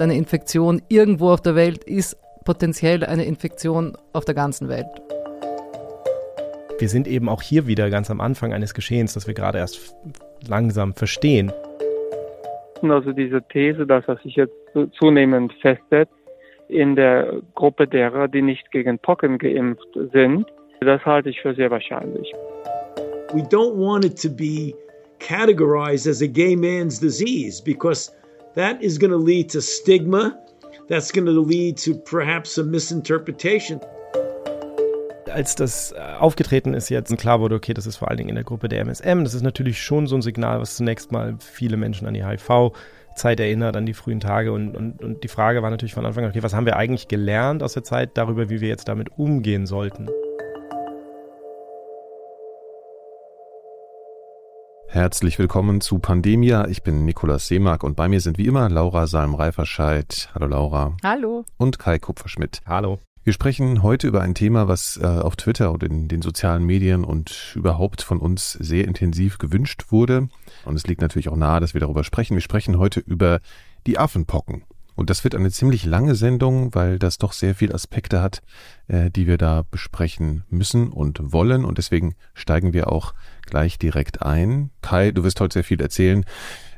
Eine Infektion irgendwo auf der Welt ist potenziell eine Infektion auf der ganzen Welt. Wir sind eben auch hier wieder ganz am Anfang eines Geschehens, das wir gerade erst langsam verstehen. Also diese These, dass er sich jetzt zunehmend festsetzt in der Gruppe derer, die nicht gegen Pocken geimpft sind, das halte ich für sehr wahrscheinlich. We don't want it to be categorized as a gay man's disease because that is going to lead to stigma. That's going to lead to perhaps a misinterpretation. Als das äh, aufgetreten ist jetzt klar wurde, okay, das ist vor allen Dingen in der Gruppe der MSM, das ist natürlich schon so ein Signal, was zunächst mal viele Menschen an die HIV-Zeit erinnert, an die frühen Tage und, und, und die Frage war natürlich von Anfang an, okay, was haben wir eigentlich gelernt aus der Zeit darüber, wie wir jetzt damit umgehen sollten? Herzlich willkommen zu Pandemia. Ich bin Nikolaus Seemark und bei mir sind wie immer Laura Salm-Reiferscheid. Hallo Laura. Hallo. Und Kai Kupferschmidt. Hallo. Wir sprechen heute über ein Thema, was äh, auf Twitter und in den sozialen Medien und überhaupt von uns sehr intensiv gewünscht wurde. Und es liegt natürlich auch nahe, dass wir darüber sprechen. Wir sprechen heute über die Affenpocken. Und das wird eine ziemlich lange Sendung, weil das doch sehr viele Aspekte hat, äh, die wir da besprechen müssen und wollen. Und deswegen steigen wir auch gleich direkt ein. Kai, du wirst heute sehr viel erzählen.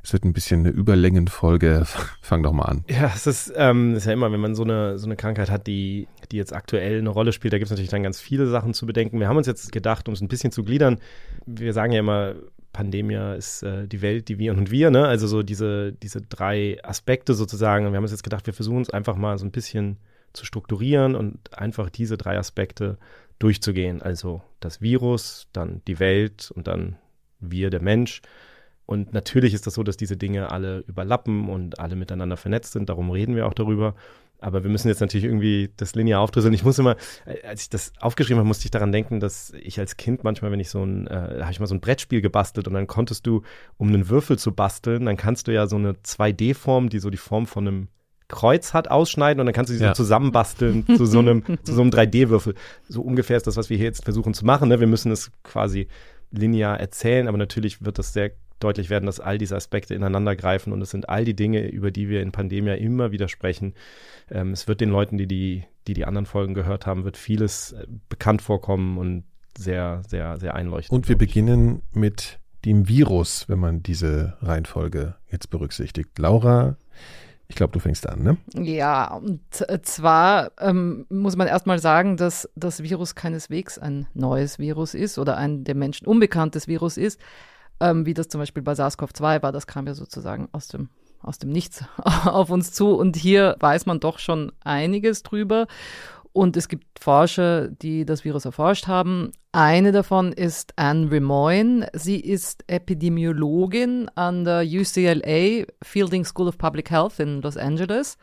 Es wird ein bisschen eine Überlängenfolge. Fang doch mal an. Ja, es ist, ähm, ist ja immer, wenn man so eine, so eine Krankheit hat, die, die jetzt aktuell eine Rolle spielt, da gibt es natürlich dann ganz viele Sachen zu bedenken. Wir haben uns jetzt gedacht, um es ein bisschen zu gliedern, wir sagen ja immer, Pandemia ist äh, die Welt, die wir und wir, ne? Also so diese, diese drei Aspekte sozusagen. Und wir haben uns jetzt gedacht, wir versuchen es einfach mal so ein bisschen zu strukturieren und einfach diese drei Aspekte durchzugehen. Also das Virus, dann die Welt und dann wir, der Mensch. Und natürlich ist das so, dass diese Dinge alle überlappen und alle miteinander vernetzt sind. Darum reden wir auch darüber. Aber wir müssen jetzt natürlich irgendwie das linear aufdröseln. Ich muss immer, äh, als ich das aufgeschrieben habe, musste ich daran denken, dass ich als Kind manchmal, wenn ich so ein, äh, habe ich mal so ein Brettspiel gebastelt und dann konntest du, um einen Würfel zu basteln, dann kannst du ja so eine 2D-Form, die so die Form von einem Kreuz hat, ausschneiden und dann kannst du sie ja. so zusammenbasteln zu so einem, zu so einem 3D-Würfel. So ungefähr ist das, was wir hier jetzt versuchen zu machen. Ne? Wir müssen es quasi linear erzählen, aber natürlich wird das sehr deutlich werden, dass all diese Aspekte ineinander greifen und es sind all die Dinge, über die wir in Pandemia immer wieder sprechen. Ähm, es wird den Leuten, die die, die die anderen Folgen gehört haben, wird vieles äh, bekannt vorkommen und sehr, sehr, sehr einleuchtend. Und wir beginnen mit dem Virus, wenn man diese Reihenfolge jetzt berücksichtigt. Laura, ich glaube, du fängst an, ne? Ja, und zwar ähm, muss man erstmal sagen, dass das Virus keineswegs ein neues Virus ist oder ein dem Menschen unbekanntes Virus ist ähm, wie das zum Beispiel bei SARS-CoV-2 war. Das kam ja sozusagen aus dem aus dem Nichts auf uns zu. Und hier weiß man doch schon einiges drüber. Und es gibt Forscher, die das Virus erforscht haben. Eine davon ist Anne Remoyne. Sie ist Epidemiologin an der UCLA Fielding School of Public Health in Los Angeles.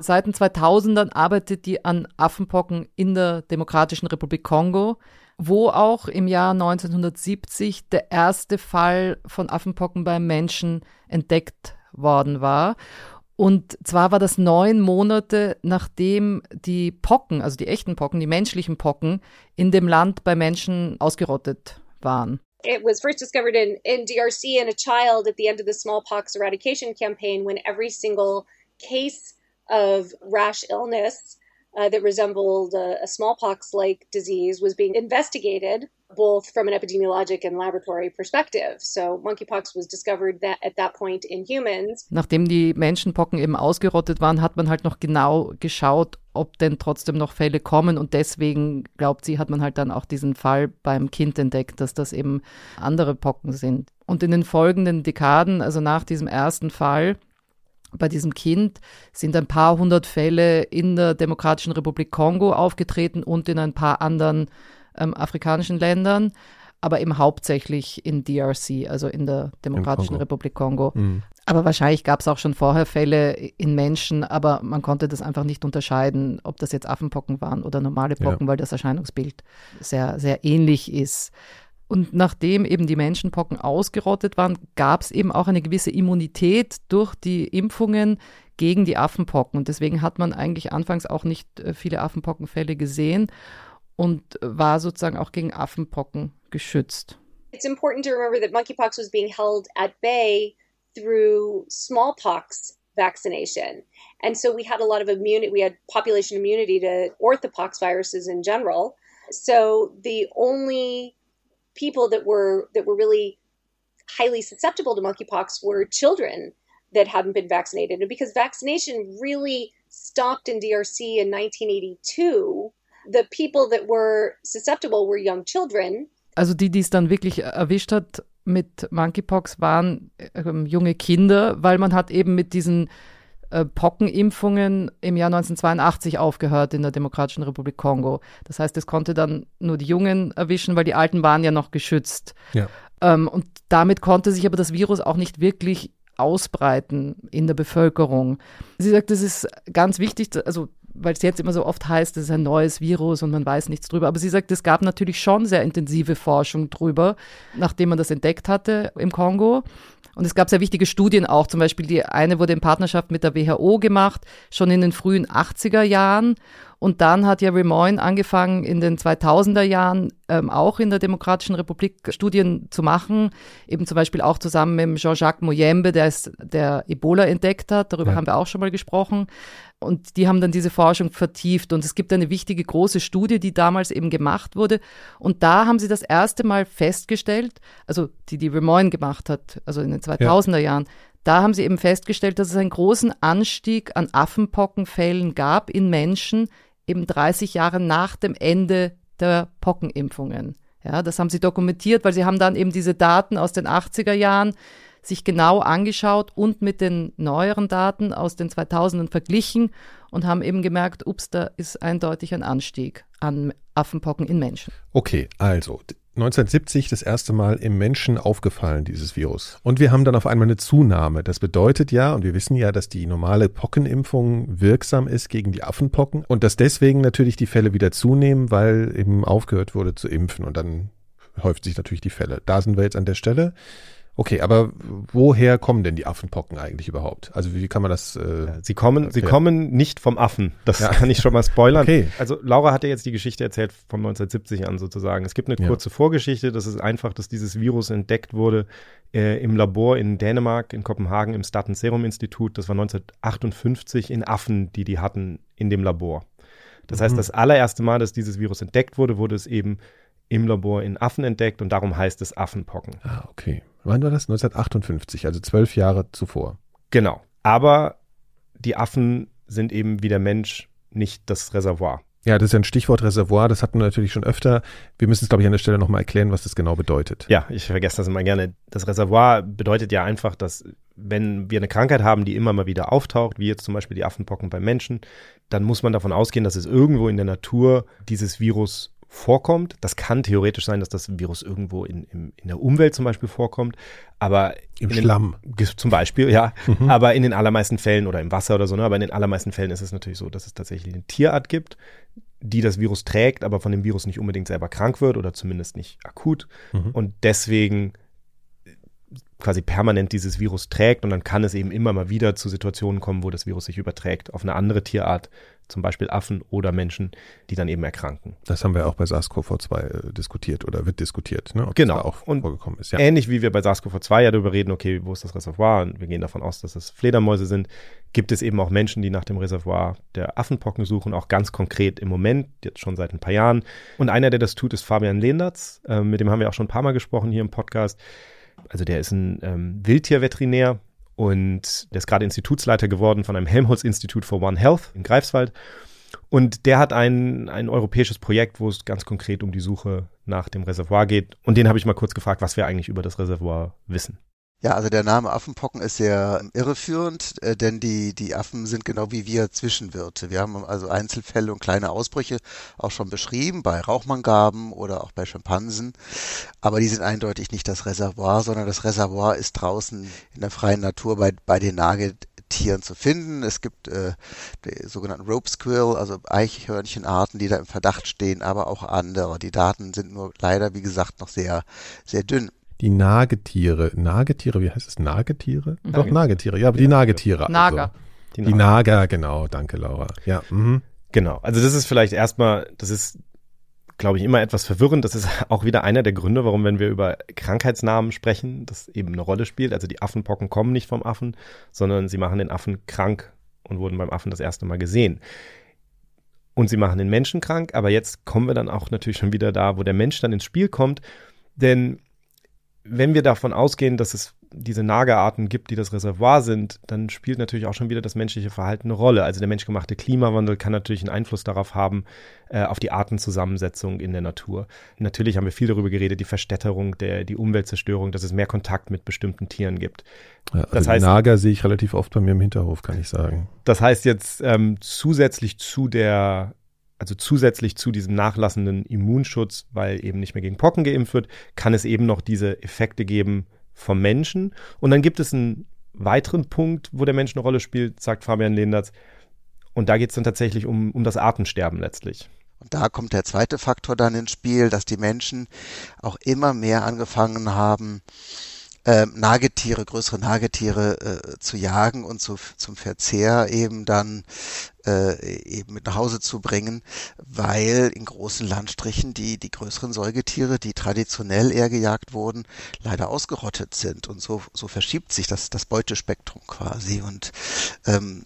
Seit den 2000ern arbeitet die an Affenpocken in der Demokratischen Republik Kongo wo auch im Jahr 1970 der erste Fall von Affenpocken beim Menschen entdeckt worden war. Und zwar war das neun Monate, nachdem die Pocken, also die echten Pocken, die menschlichen Pocken, in dem Land bei Menschen ausgerottet waren. It was first discovered in, in DRC in a child at the end of the smallpox eradication campaign when every single case of rash illness uh, that resembled a, a smallpox like disease was being investigated both from an epidemiologic and laboratory perspective. So monkeypox was discovered that at that point in humans. Nachdem die Menschenpocken eben ausgerottet waren, hat man halt noch genau geschaut, ob denn trotzdem noch Fälle kommen und deswegen glaubt sie, hat man halt dann auch diesen Fall beim Kind entdeckt, dass das eben andere Pocken sind. Und in den folgenden Dekaden, also nach diesem ersten Fall, bei diesem Kind sind ein paar hundert Fälle in der Demokratischen Republik Kongo aufgetreten und in ein paar anderen ähm, afrikanischen Ländern, aber eben hauptsächlich in DRC, also in der Demokratischen Kongo. Republik Kongo. Mhm. Aber wahrscheinlich gab es auch schon vorher Fälle in Menschen, aber man konnte das einfach nicht unterscheiden, ob das jetzt Affenpocken waren oder normale Pocken, ja. weil das Erscheinungsbild sehr, sehr ähnlich ist. Und nachdem eben die Menschenpocken ausgerottet waren, gab es eben auch eine gewisse Immunität durch die Impfungen gegen die Affenpocken. Und deswegen hat man eigentlich anfangs auch nicht äh, viele Affenpockenfälle gesehen und war sozusagen auch gegen Affenpocken geschützt. It's important to remember that monkeypox was being held at bay through smallpox vaccination. And so we had a lot of immunity, we had population immunity to orthopox viruses in general. So the only people that were that were really highly susceptible to monkeypox were children that hadn't been vaccinated. And because vaccination really stopped in DRC in 1982, the people that were susceptible were young children. Also die, die es dann wirklich erwischt hat mit Monkeypox, waren ähm, junge Kinder, weil man hat eben mit diesen äh, Pockenimpfungen im Jahr 1982 aufgehört in der Demokratischen Republik Kongo. Das heißt, es konnte dann nur die Jungen erwischen, weil die Alten waren ja noch geschützt. Ja. Ähm, und damit konnte sich aber das Virus auch nicht wirklich ausbreiten in der Bevölkerung. Sie sagt, das ist ganz wichtig, also weil es jetzt immer so oft heißt, es ist ein neues Virus und man weiß nichts drüber. Aber sie sagt, es gab natürlich schon sehr intensive Forschung drüber, nachdem man das entdeckt hatte im Kongo. Und es gab sehr wichtige Studien auch. Zum Beispiel die eine wurde in Partnerschaft mit der WHO gemacht, schon in den frühen 80er Jahren. Und dann hat ja Remoyne angefangen, in den 2000er Jahren ähm, auch in der Demokratischen Republik Studien zu machen. Eben zum Beispiel auch zusammen mit Jean-Jacques Moyembe, der, ist, der Ebola entdeckt hat. Darüber ja. haben wir auch schon mal gesprochen. Und die haben dann diese Forschung vertieft. Und es gibt eine wichtige große Studie, die damals eben gemacht wurde. Und da haben sie das erste Mal festgestellt, also die, die Remoyne gemacht hat, also in den 2000er ja. Jahren, da haben sie eben festgestellt, dass es einen großen Anstieg an Affenpockenfällen gab in Menschen eben 30 Jahre nach dem Ende der Pockenimpfungen. Ja, das haben sie dokumentiert, weil sie haben dann eben diese Daten aus den 80er Jahren sich genau angeschaut und mit den neueren Daten aus den 2000ern verglichen und haben eben gemerkt, ups, da ist eindeutig ein Anstieg an Affenpocken in Menschen. Okay, also 1970 das erste Mal im Menschen aufgefallen, dieses Virus. Und wir haben dann auf einmal eine Zunahme. Das bedeutet ja, und wir wissen ja, dass die normale Pockenimpfung wirksam ist gegen die Affenpocken und dass deswegen natürlich die Fälle wieder zunehmen, weil eben aufgehört wurde zu impfen und dann häuft sich natürlich die Fälle. Da sind wir jetzt an der Stelle. Okay, aber woher kommen denn die Affenpocken eigentlich überhaupt? Also wie kann man das? Äh, sie kommen, sie kommen nicht vom Affen. Das ja. kann ich schon mal spoilern. Okay. Also Laura hat ja jetzt die Geschichte erzählt von 1970 an sozusagen. Es gibt eine kurze ja. Vorgeschichte. Das ist einfach, dass dieses Virus entdeckt wurde äh, im Labor in Dänemark, in Kopenhagen, im Staten Serum Institut. Das war 1958 in Affen, die die hatten in dem Labor. Das mhm. heißt, das allererste Mal, dass dieses Virus entdeckt wurde, wurde es eben im Labor in Affen entdeckt und darum heißt es Affenpocken. Ah, okay. Wann war das? 1958, also zwölf Jahre zuvor. Genau. Aber die Affen sind eben wie der Mensch nicht das Reservoir. Ja, das ist ja ein Stichwort Reservoir, das hatten wir natürlich schon öfter. Wir müssen es, glaube ich, an der Stelle nochmal erklären, was das genau bedeutet. Ja, ich vergesse das immer gerne. Das Reservoir bedeutet ja einfach, dass wenn wir eine Krankheit haben, die immer mal wieder auftaucht, wie jetzt zum Beispiel die Affenpocken beim Menschen, dann muss man davon ausgehen, dass es irgendwo in der Natur dieses Virus vorkommt. Das kann theoretisch sein, dass das Virus irgendwo in, in, in der Umwelt zum Beispiel vorkommt, aber im Schlamm den, zum Beispiel, ja. Mhm. Aber in den allermeisten Fällen oder im Wasser oder so, ne, aber in den allermeisten Fällen ist es natürlich so, dass es tatsächlich eine Tierart gibt, die das Virus trägt, aber von dem Virus nicht unbedingt selber krank wird oder zumindest nicht akut mhm. und deswegen quasi permanent dieses Virus trägt und dann kann es eben immer mal wieder zu Situationen kommen, wo das Virus sich überträgt auf eine andere Tierart, zum Beispiel Affen oder Menschen, die dann eben erkranken. Das haben wir auch bei SARS-CoV-2 äh, diskutiert oder wird diskutiert, ne? ob genau. das da auch und vorgekommen ist. Ja. Ähnlich wie wir bei SARS-CoV-2 ja darüber reden, okay, wo ist das Reservoir? Und wir gehen davon aus, dass es Fledermäuse sind. Gibt es eben auch Menschen, die nach dem Reservoir der Affenpocken suchen, auch ganz konkret im Moment, jetzt schon seit ein paar Jahren. Und einer, der das tut, ist Fabian Lehnertz. Äh, mit dem haben wir auch schon ein paar Mal gesprochen hier im Podcast. Also der ist ein ähm, Wildtierveterinär, und der ist gerade Institutsleiter geworden von einem Helmholtz-Institut for One Health in Greifswald. Und der hat ein, ein europäisches Projekt, wo es ganz konkret um die Suche nach dem Reservoir geht. Und den habe ich mal kurz gefragt, was wir eigentlich über das Reservoir wissen. Ja, also der Name Affenpocken ist sehr irreführend, äh, denn die, die Affen sind genau wie wir Zwischenwirte. Wir haben also Einzelfälle und kleine Ausbrüche auch schon beschrieben, bei Rauchmangaben oder auch bei Schimpansen. Aber die sind eindeutig nicht das Reservoir, sondern das Reservoir ist draußen in der freien Natur bei, bei den Nagetieren zu finden. Es gibt äh, die sogenannten Rope Squirrel, also Eichhörnchenarten, die da im Verdacht stehen, aber auch andere. Die Daten sind nur leider, wie gesagt, noch sehr, sehr dünn die Nagetiere. Nagetiere, wie heißt es? Nagetiere? Mhm. Doch, Nagetiere. Ja, aber die Nagetiere. Nager. Also. Die, die Nager, genau. Danke, Laura. Ja. Mhm. Genau. Also das ist vielleicht erstmal, das ist, glaube ich, immer etwas verwirrend. Das ist auch wieder einer der Gründe, warum, wenn wir über Krankheitsnamen sprechen, das eben eine Rolle spielt. Also die Affenpocken kommen nicht vom Affen, sondern sie machen den Affen krank und wurden beim Affen das erste Mal gesehen. Und sie machen den Menschen krank, aber jetzt kommen wir dann auch natürlich schon wieder da, wo der Mensch dann ins Spiel kommt. Denn wenn wir davon ausgehen, dass es diese Nagerarten gibt, die das Reservoir sind, dann spielt natürlich auch schon wieder das menschliche Verhalten eine Rolle. Also der menschgemachte Klimawandel kann natürlich einen Einfluss darauf haben, äh, auf die Artenzusammensetzung in der Natur. Natürlich haben wir viel darüber geredet, die Verstädterung, der, die Umweltzerstörung, dass es mehr Kontakt mit bestimmten Tieren gibt. Ja, also das heißt, Nager sehe ich relativ oft bei mir im Hinterhof, kann ich sagen. Das heißt jetzt ähm, zusätzlich zu der also zusätzlich zu diesem nachlassenden Immunschutz, weil eben nicht mehr gegen Pocken geimpft wird, kann es eben noch diese Effekte geben vom Menschen. Und dann gibt es einen weiteren Punkt, wo der Mensch eine Rolle spielt, sagt Fabian Lehndertz. Und da geht es dann tatsächlich um, um das Artensterben letztlich. Und da kommt der zweite Faktor dann ins Spiel, dass die Menschen auch immer mehr angefangen haben, äh, Nagetiere, größere Nagetiere äh, zu jagen und zu, zum Verzehr eben dann äh, eben mit nach Hause zu bringen, weil in großen Landstrichen die, die größeren Säugetiere, die traditionell eher gejagt wurden, leider ausgerottet sind. Und so, so verschiebt sich das, das Beutespektrum quasi. Und ähm,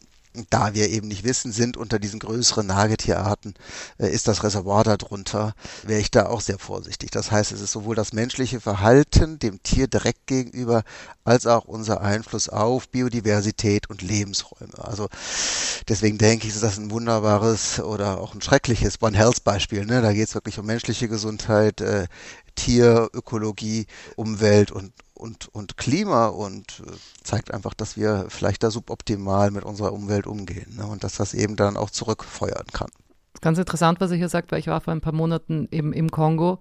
da wir eben nicht wissen, sind unter diesen größeren Nagetierarten, äh, ist das Reservoir darunter, wäre ich da auch sehr vorsichtig. Das heißt, es ist sowohl das menschliche Verhalten dem Tier direkt gegenüber, als auch unser Einfluss auf Biodiversität und Lebensräume. Also deswegen denke ich, ist das ein wunderbares oder auch ein schreckliches One Health Beispiel. Ne? Da geht es wirklich um menschliche Gesundheit, äh, Tier, Ökologie, Umwelt und, und, und Klima und äh, zeigt einfach, dass wir vielleicht da suboptimal mit unserer Umwelt umgehen ne? und dass das eben dann auch zurückfeuern kann. Ganz interessant, was er hier sagt, weil ich war vor ein paar Monaten eben im Kongo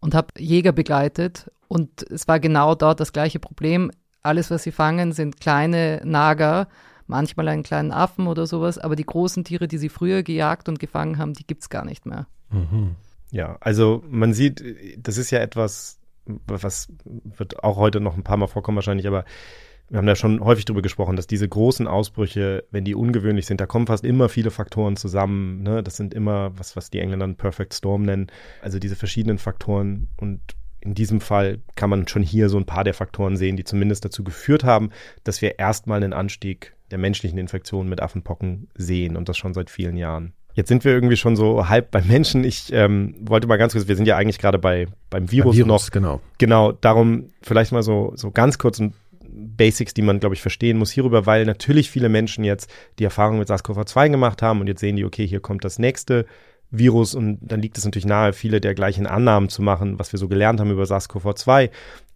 und habe Jäger begleitet und es war genau dort das gleiche Problem. Alles, was sie fangen, sind kleine Nager, manchmal einen kleinen Affen oder sowas, aber die großen Tiere, die sie früher gejagt und gefangen haben, die gibt es gar nicht mehr. Mhm. Ja, also man sieht, das ist ja etwas, was wird auch heute noch ein paar Mal vorkommen wahrscheinlich, aber wir haben da schon häufig drüber gesprochen, dass diese großen Ausbrüche, wenn die ungewöhnlich sind, da kommen fast immer viele Faktoren zusammen. Ne? Das sind immer, was, was die Engländer einen Perfect Storm nennen, also diese verschiedenen Faktoren. Und in diesem Fall kann man schon hier so ein paar der Faktoren sehen, die zumindest dazu geführt haben, dass wir erstmal einen Anstieg der menschlichen Infektionen mit Affenpocken sehen und das schon seit vielen Jahren. Jetzt sind wir irgendwie schon so halb beim Menschen. Ich ähm, wollte mal ganz kurz, wir sind ja eigentlich gerade bei beim Virus, beim Virus noch. Genau. Genau, darum vielleicht mal so, so ganz kurz ein Basics, die man, glaube ich, verstehen muss hierüber, weil natürlich viele Menschen jetzt die Erfahrung mit SARS-CoV-2 gemacht haben und jetzt sehen die, okay, hier kommt das nächste Virus und dann liegt es natürlich nahe, viele der gleichen Annahmen zu machen, was wir so gelernt haben über SARS-CoV-2.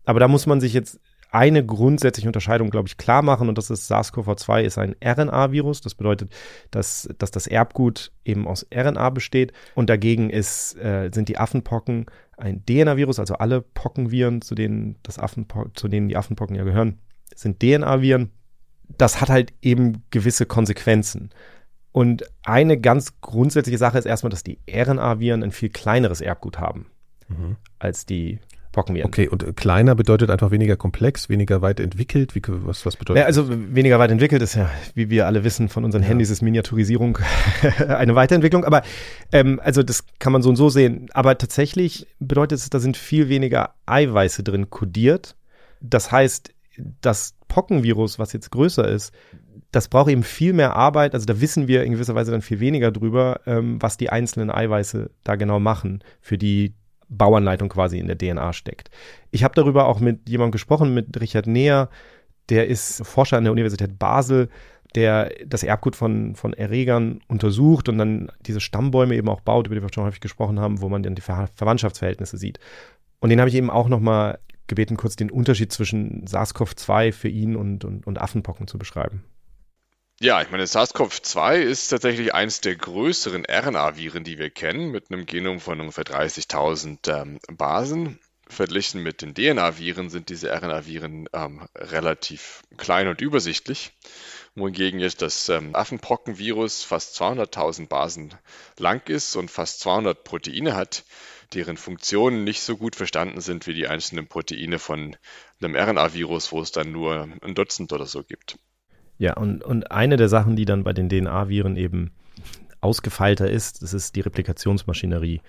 Aber da muss man sich jetzt eine grundsätzliche Unterscheidung, glaube ich, klar machen und das ist SARS-CoV-2 ist ein RNA-Virus. Das bedeutet, dass, dass das Erbgut eben aus RNA besteht und dagegen ist, äh, sind die Affenpocken ein DNA-Virus, also alle Pockenviren, zu denen, das Affenpo zu denen die Affenpocken ja gehören, sind DNA-Viren. Das hat halt eben gewisse Konsequenzen. Und eine ganz grundsätzliche Sache ist erstmal, dass die RNA-Viren ein viel kleineres Erbgut haben mhm. als die Pockenviren. Okay, und kleiner bedeutet einfach weniger komplex, weniger weit entwickelt. Wie, was, was bedeutet ja, Also weniger weit entwickelt ist ja, wie wir alle wissen von unseren ja. Handys, ist Miniaturisierung eine Weiterentwicklung. Aber ähm, also das kann man so und so sehen. Aber tatsächlich bedeutet es, da sind viel weniger Eiweiße drin kodiert. Das heißt, das Pockenvirus, was jetzt größer ist, das braucht eben viel mehr Arbeit. Also da wissen wir in gewisser Weise dann viel weniger drüber, ähm, was die einzelnen Eiweiße da genau machen für die Bauanleitung quasi in der DNA steckt. Ich habe darüber auch mit jemandem gesprochen, mit Richard Neher, der ist Forscher an der Universität Basel, der das Erbgut von, von Erregern untersucht und dann diese Stammbäume eben auch baut, über die wir schon häufig gesprochen haben, wo man dann die Ver Verwandtschaftsverhältnisse sieht. Und den habe ich eben auch nochmal gebeten, kurz den Unterschied zwischen SARS-CoV-2 für ihn und, und, und Affenpocken zu beschreiben. Ja, ich meine, SARS-CoV-2 ist tatsächlich eins der größeren RNA-Viren, die wir kennen, mit einem Genom von ungefähr 30.000 ähm, Basen. Verglichen mit den DNA-Viren sind diese RNA-Viren ähm, relativ klein und übersichtlich, wohingegen jetzt das ähm, Affenpockenvirus fast 200.000 Basen lang ist und fast 200 Proteine hat, deren Funktionen nicht so gut verstanden sind wie die einzelnen Proteine von einem RNA-Virus, wo es dann nur ein Dutzend oder so gibt. Ja, und, und eine der Sachen, die dann bei den DNA-Viren eben ausgefeilter ist, das ist die Replikationsmaschinerie.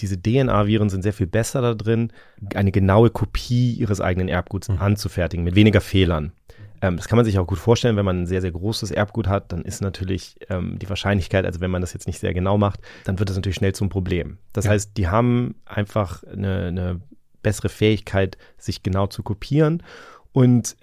Diese DNA-Viren sind sehr viel besser da drin, eine genaue Kopie ihres eigenen Erbguts mhm. anzufertigen, mit weniger Fehlern. Ähm, das kann man sich auch gut vorstellen, wenn man ein sehr, sehr großes Erbgut hat, dann ist natürlich ähm, die Wahrscheinlichkeit, also wenn man das jetzt nicht sehr genau macht, dann wird das natürlich schnell zum Problem. Das ja. heißt, die haben einfach eine, eine bessere Fähigkeit, sich genau zu kopieren und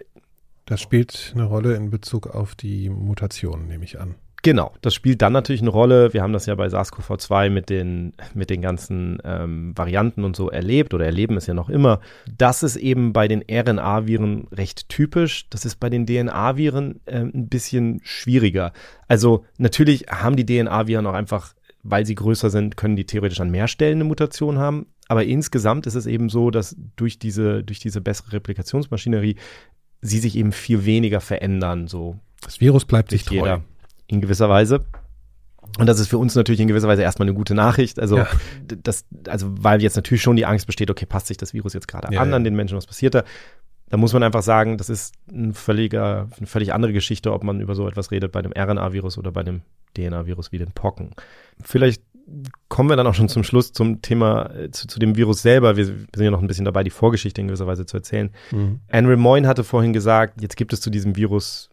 das spielt eine Rolle in Bezug auf die Mutationen, nehme ich an. Genau, das spielt dann natürlich eine Rolle. Wir haben das ja bei SARS-CoV-2 mit den, mit den ganzen ähm, Varianten und so erlebt oder erleben es ja noch immer. Das ist eben bei den RNA-Viren recht typisch. Das ist bei den DNA-Viren äh, ein bisschen schwieriger. Also natürlich haben die DNA-Viren auch einfach, weil sie größer sind, können die theoretisch an mehr Stellen eine Mutation haben. Aber insgesamt ist es eben so, dass durch diese, durch diese bessere Replikationsmaschinerie sie sich eben viel weniger verändern. So das Virus bleibt sich treu. Jeder in gewisser Weise. Und das ist für uns natürlich in gewisser Weise erstmal eine gute Nachricht. Also, ja. das, also, weil jetzt natürlich schon die Angst besteht, okay, passt sich das Virus jetzt gerade ja, an, an den Menschen, was passiert da? Da muss man einfach sagen, das ist ein völliger, eine völlig andere Geschichte, ob man über so etwas redet bei einem RNA-Virus oder bei einem DNA-Virus wie den Pocken. Vielleicht kommen wir dann auch schon zum Schluss zum Thema, äh, zu, zu dem Virus selber. Wir, wir, sind ja noch ein bisschen dabei, die Vorgeschichte in gewisser Weise zu erzählen. Mhm. Anne Moyne hatte vorhin gesagt, jetzt gibt es zu diesem Virus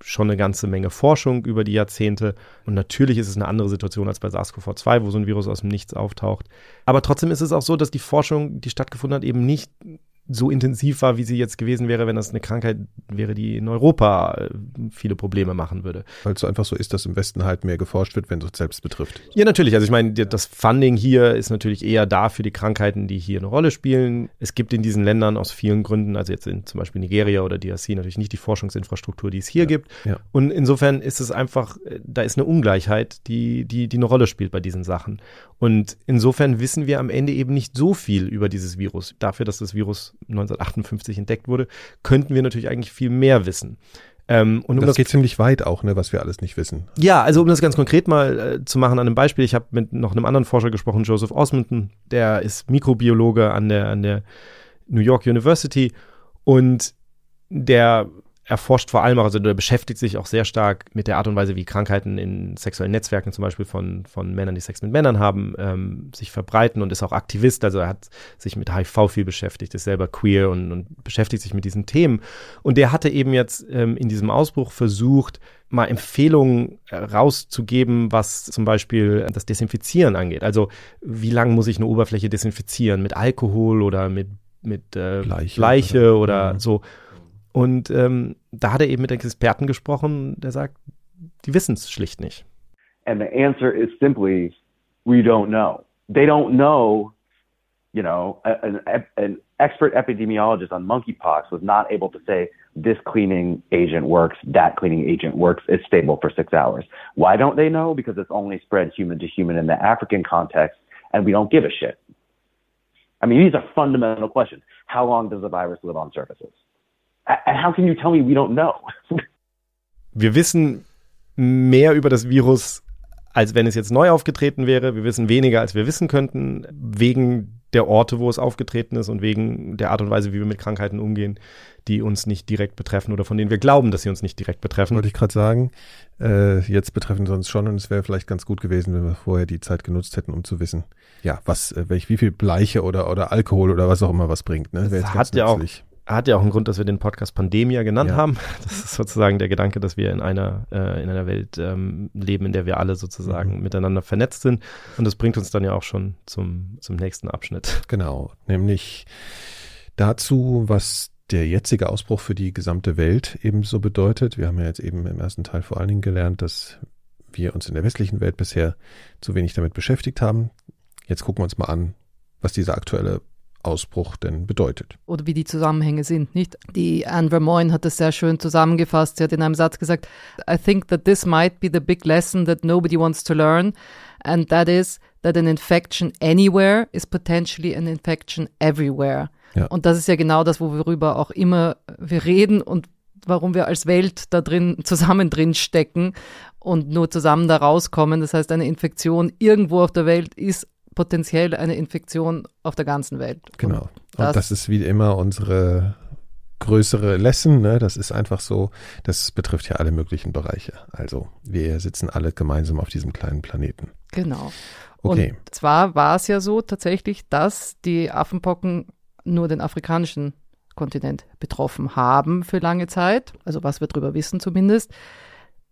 schon eine ganze Menge Forschung über die Jahrzehnte. Und natürlich ist es eine andere Situation als bei SARS-CoV-2, wo so ein Virus aus dem Nichts auftaucht. Aber trotzdem ist es auch so, dass die Forschung, die stattgefunden hat, eben nicht so intensiv war, wie sie jetzt gewesen wäre, wenn das eine Krankheit wäre, die in Europa äh, viele Probleme machen würde. Weil es so einfach so ist, dass im Westen halt mehr geforscht wird, wenn es uns selbst betrifft. Ja, natürlich. Also ich meine, das Funding hier ist natürlich eher da für die Krankheiten, die hier eine Rolle spielen. Es gibt in diesen Ländern aus vielen Gründen, also jetzt in zum Beispiel Nigeria oder DRC, natürlich nicht die Forschungsinfrastruktur, die es hier ja. gibt. Ja. Und insofern ist es einfach, äh, da ist eine Ungleichheit, die, die, die eine Rolle spielt bei diesen Sachen. Und insofern wissen wir am Ende eben nicht so viel über dieses Virus. Dafür, dass das Virus 1958 entdeckt wurde, könnten wir natürlich eigentlich viel mehr wissen. Ähm, und um das, das, geht ziemlich weit auch, ne, was wir alles nicht wissen. Ja, also um das ganz konkret mal äh, zu machen an einem Beispiel, ich habe mit noch einem anderen Forscher gesprochen, Joseph Osmondon, der ist Mikrobiologe an der, an der New York University und der erforscht vor allem, also der beschäftigt sich auch sehr stark mit der Art und Weise, wie Krankheiten in sexuellen Netzwerken zum Beispiel von, von Männern, die Sex mit Männern haben, ähm, sich verbreiten und ist auch Aktivist. Also er hat sich mit HIV viel beschäftigt, ist selber queer und, und beschäftigt sich mit diesen Themen. Und der hatte eben jetzt ähm, in diesem Ausbruch versucht, mal Empfehlungen rauszugeben, was zum Beispiel das Desinfizieren angeht. Also wie lange muss ich eine Oberfläche desinfizieren? Mit Alkohol oder mit, mit äh, Leiche, Leiche oder, oder mhm. so. Und ähm, da hat er eben mit Experten gesprochen, der sagt, die wissen es schlicht nicht. And the answer is simply, we don't know. They don't know, you know, an, an expert epidemiologist on monkeypox was not able to say this cleaning agent works, that cleaning agent works, it's stable for six hours. Why don't they know? Because it's only spread human to human in the African context, and we don't give a shit. I mean, these are fundamental questions. How long does the virus live on surfaces? How can you tell me we don't know? Wir wissen mehr über das Virus, als wenn es jetzt neu aufgetreten wäre. Wir wissen weniger, als wir wissen könnten, wegen der Orte, wo es aufgetreten ist und wegen der Art und Weise, wie wir mit Krankheiten umgehen, die uns nicht direkt betreffen oder von denen wir glauben, dass sie uns nicht direkt betreffen. Wollte ich gerade sagen, äh, jetzt betreffen sie uns schon und es wäre vielleicht ganz gut gewesen, wenn wir vorher die Zeit genutzt hätten, um zu wissen, ja, was, äh, welch, wie viel Bleiche oder, oder Alkohol oder was auch immer was bringt. Ne? Das hat ja auch hat ja auch einen Grund, dass wir den Podcast Pandemia genannt ja. haben. Das ist sozusagen der Gedanke, dass wir in einer, äh, in einer Welt ähm, leben, in der wir alle sozusagen mhm. miteinander vernetzt sind. Und das bringt uns dann ja auch schon zum, zum nächsten Abschnitt. Genau, nämlich dazu, was der jetzige Ausbruch für die gesamte Welt ebenso bedeutet. Wir haben ja jetzt eben im ersten Teil vor allen Dingen gelernt, dass wir uns in der westlichen Welt bisher zu wenig damit beschäftigt haben. Jetzt gucken wir uns mal an, was dieser aktuelle Ausbruch denn bedeutet. Oder wie die Zusammenhänge sind, nicht? Die Anne Vermoyne hat das sehr schön zusammengefasst. Sie hat in einem Satz gesagt, I think that this might be the big lesson that nobody wants to learn, and that is that an infection anywhere is potentially an infection everywhere. Ja. Und das ist ja genau das, worüber auch immer wir reden und warum wir als Welt da drin zusammen drin stecken und nur zusammen da rauskommen. Das heißt, eine Infektion irgendwo auf der Welt ist potenziell eine Infektion auf der ganzen Welt. Genau. Und das, und das ist wie immer unsere größere Lesson. Ne? Das ist einfach so, das betrifft ja alle möglichen Bereiche. Also wir sitzen alle gemeinsam auf diesem kleinen Planeten. Genau. Okay. Und zwar war es ja so tatsächlich, dass die Affenpocken nur den afrikanischen Kontinent betroffen haben für lange Zeit. Also was wir darüber wissen zumindest.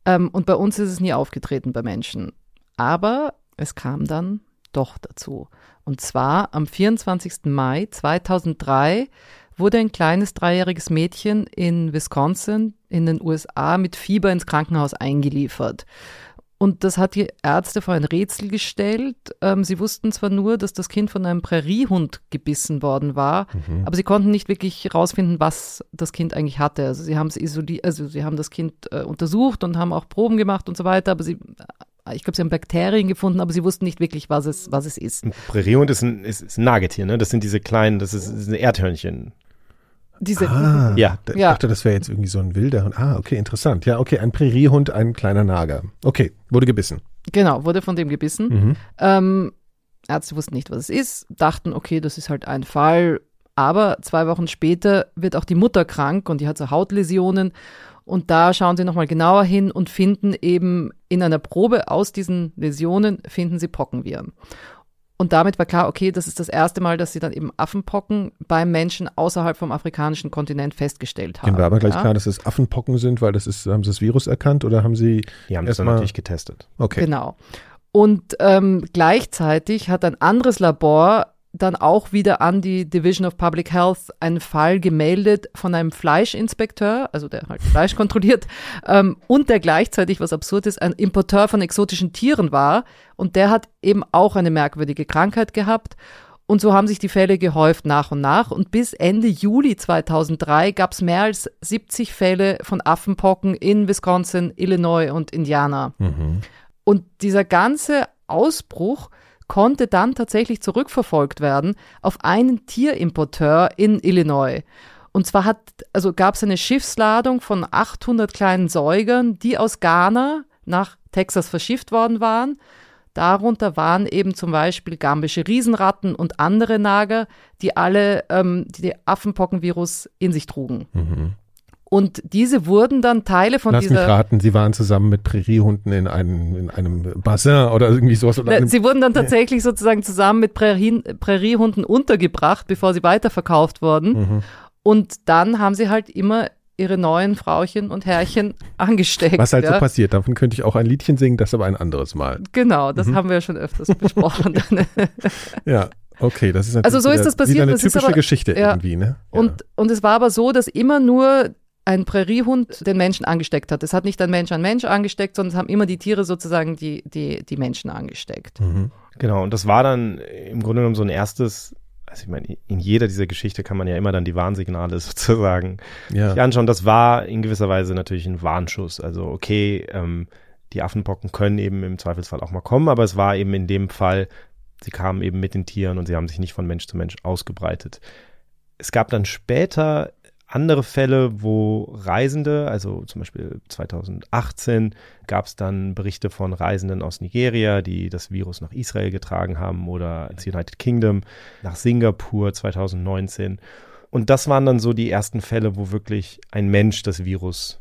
Ähm, und bei uns ist es nie aufgetreten bei Menschen. Aber es kam dann doch dazu. Und zwar am 24. Mai 2003 wurde ein kleines dreijähriges Mädchen in Wisconsin in den USA mit Fieber ins Krankenhaus eingeliefert. Und das hat die Ärzte vor ein Rätsel gestellt. Ähm, sie wussten zwar nur, dass das Kind von einem Präriehund gebissen worden war, mhm. aber sie konnten nicht wirklich herausfinden, was das Kind eigentlich hatte. Also sie haben es isoliert, also sie haben das Kind äh, untersucht und haben auch Proben gemacht und so weiter, aber sie ich glaube, sie haben Bakterien gefunden, aber sie wussten nicht wirklich, was es, was es ist. Ein Präriehund ist ein, ist, ist ein Nagetier, ne? Das sind diese kleinen, das ist, ist ein Erdhörnchen. Diese, ah, ja. Ich ja. dachte, das wäre jetzt irgendwie so ein wilder Hund. Ah, okay, interessant. Ja, okay, ein Präriehund, ein kleiner Nager. Okay, wurde gebissen. Genau, wurde von dem gebissen. Mhm. Ähm, Ärzte wussten nicht, was es ist, dachten, okay, das ist halt ein Fall. Aber zwei Wochen später wird auch die Mutter krank und die hat so Hautläsionen. Und da schauen sie nochmal genauer hin und finden eben in einer Probe aus diesen Läsionen, finden sie Pockenviren. Und damit war klar, okay, das ist das erste Mal, dass sie dann eben Affenpocken beim Menschen außerhalb vom afrikanischen Kontinent festgestellt haben. Ihnen war aber gleich ja? klar, dass es Affenpocken sind, weil das ist, haben sie das Virus erkannt oder haben sie. Die haben es dann natürlich getestet. Okay. Genau. Und ähm, gleichzeitig hat ein anderes Labor dann auch wieder an die Division of Public Health einen Fall gemeldet von einem Fleischinspekteur, also der halt Fleisch kontrolliert, ähm, und der gleichzeitig, was absurd ist, ein Importeur von exotischen Tieren war. Und der hat eben auch eine merkwürdige Krankheit gehabt. Und so haben sich die Fälle gehäuft nach und nach. Und bis Ende Juli 2003 gab es mehr als 70 Fälle von Affenpocken in Wisconsin, Illinois und Indiana. Mhm. Und dieser ganze Ausbruch konnte dann tatsächlich zurückverfolgt werden auf einen Tierimporteur in Illinois. Und zwar hat, also gab es eine Schiffsladung von 800 kleinen Säugern, die aus Ghana nach Texas verschifft worden waren. Darunter waren eben zum Beispiel gambische Riesenratten und andere Nager, die alle ähm, die Affenpockenvirus in sich trugen. Mhm. Und diese wurden dann Teile von Lass dieser. Lass mich raten, sie waren zusammen mit Präriehunden in einem, in einem Bassin oder irgendwie sowas. Oder sie wurden dann tatsächlich sozusagen zusammen mit Prärie, Präriehunden untergebracht, bevor sie weiterverkauft wurden. Mhm. Und dann haben sie halt immer ihre neuen Frauchen und Herrchen angesteckt. Was halt ja. so passiert, davon könnte ich auch ein Liedchen singen, das aber ein anderes Mal. Genau, das mhm. haben wir ja schon öfters besprochen. ja. Okay, das ist also so ist das passiert. Wieder eine das typische aber, Geschichte ja. irgendwie, ne? Ja. Und, und es war aber so, dass immer nur ein Präriehund den Menschen angesteckt hat. Es hat nicht ein Mensch ein Mensch angesteckt, sondern es haben immer die Tiere sozusagen die, die, die Menschen angesteckt. Mhm. Genau, und das war dann im Grunde genommen so ein erstes, also ich meine, in jeder dieser Geschichte kann man ja immer dann die Warnsignale sozusagen ja. anschauen. Das war in gewisser Weise natürlich ein Warnschuss. Also okay, ähm, die Affenpocken können eben im Zweifelsfall auch mal kommen, aber es war eben in dem Fall, sie kamen eben mit den Tieren und sie haben sich nicht von Mensch zu Mensch ausgebreitet. Es gab dann später andere Fälle, wo Reisende, also zum Beispiel 2018 gab es dann Berichte von Reisenden aus Nigeria, die das Virus nach Israel getragen haben oder ins United Kingdom, nach Singapur 2019. Und das waren dann so die ersten Fälle, wo wirklich ein Mensch das Virus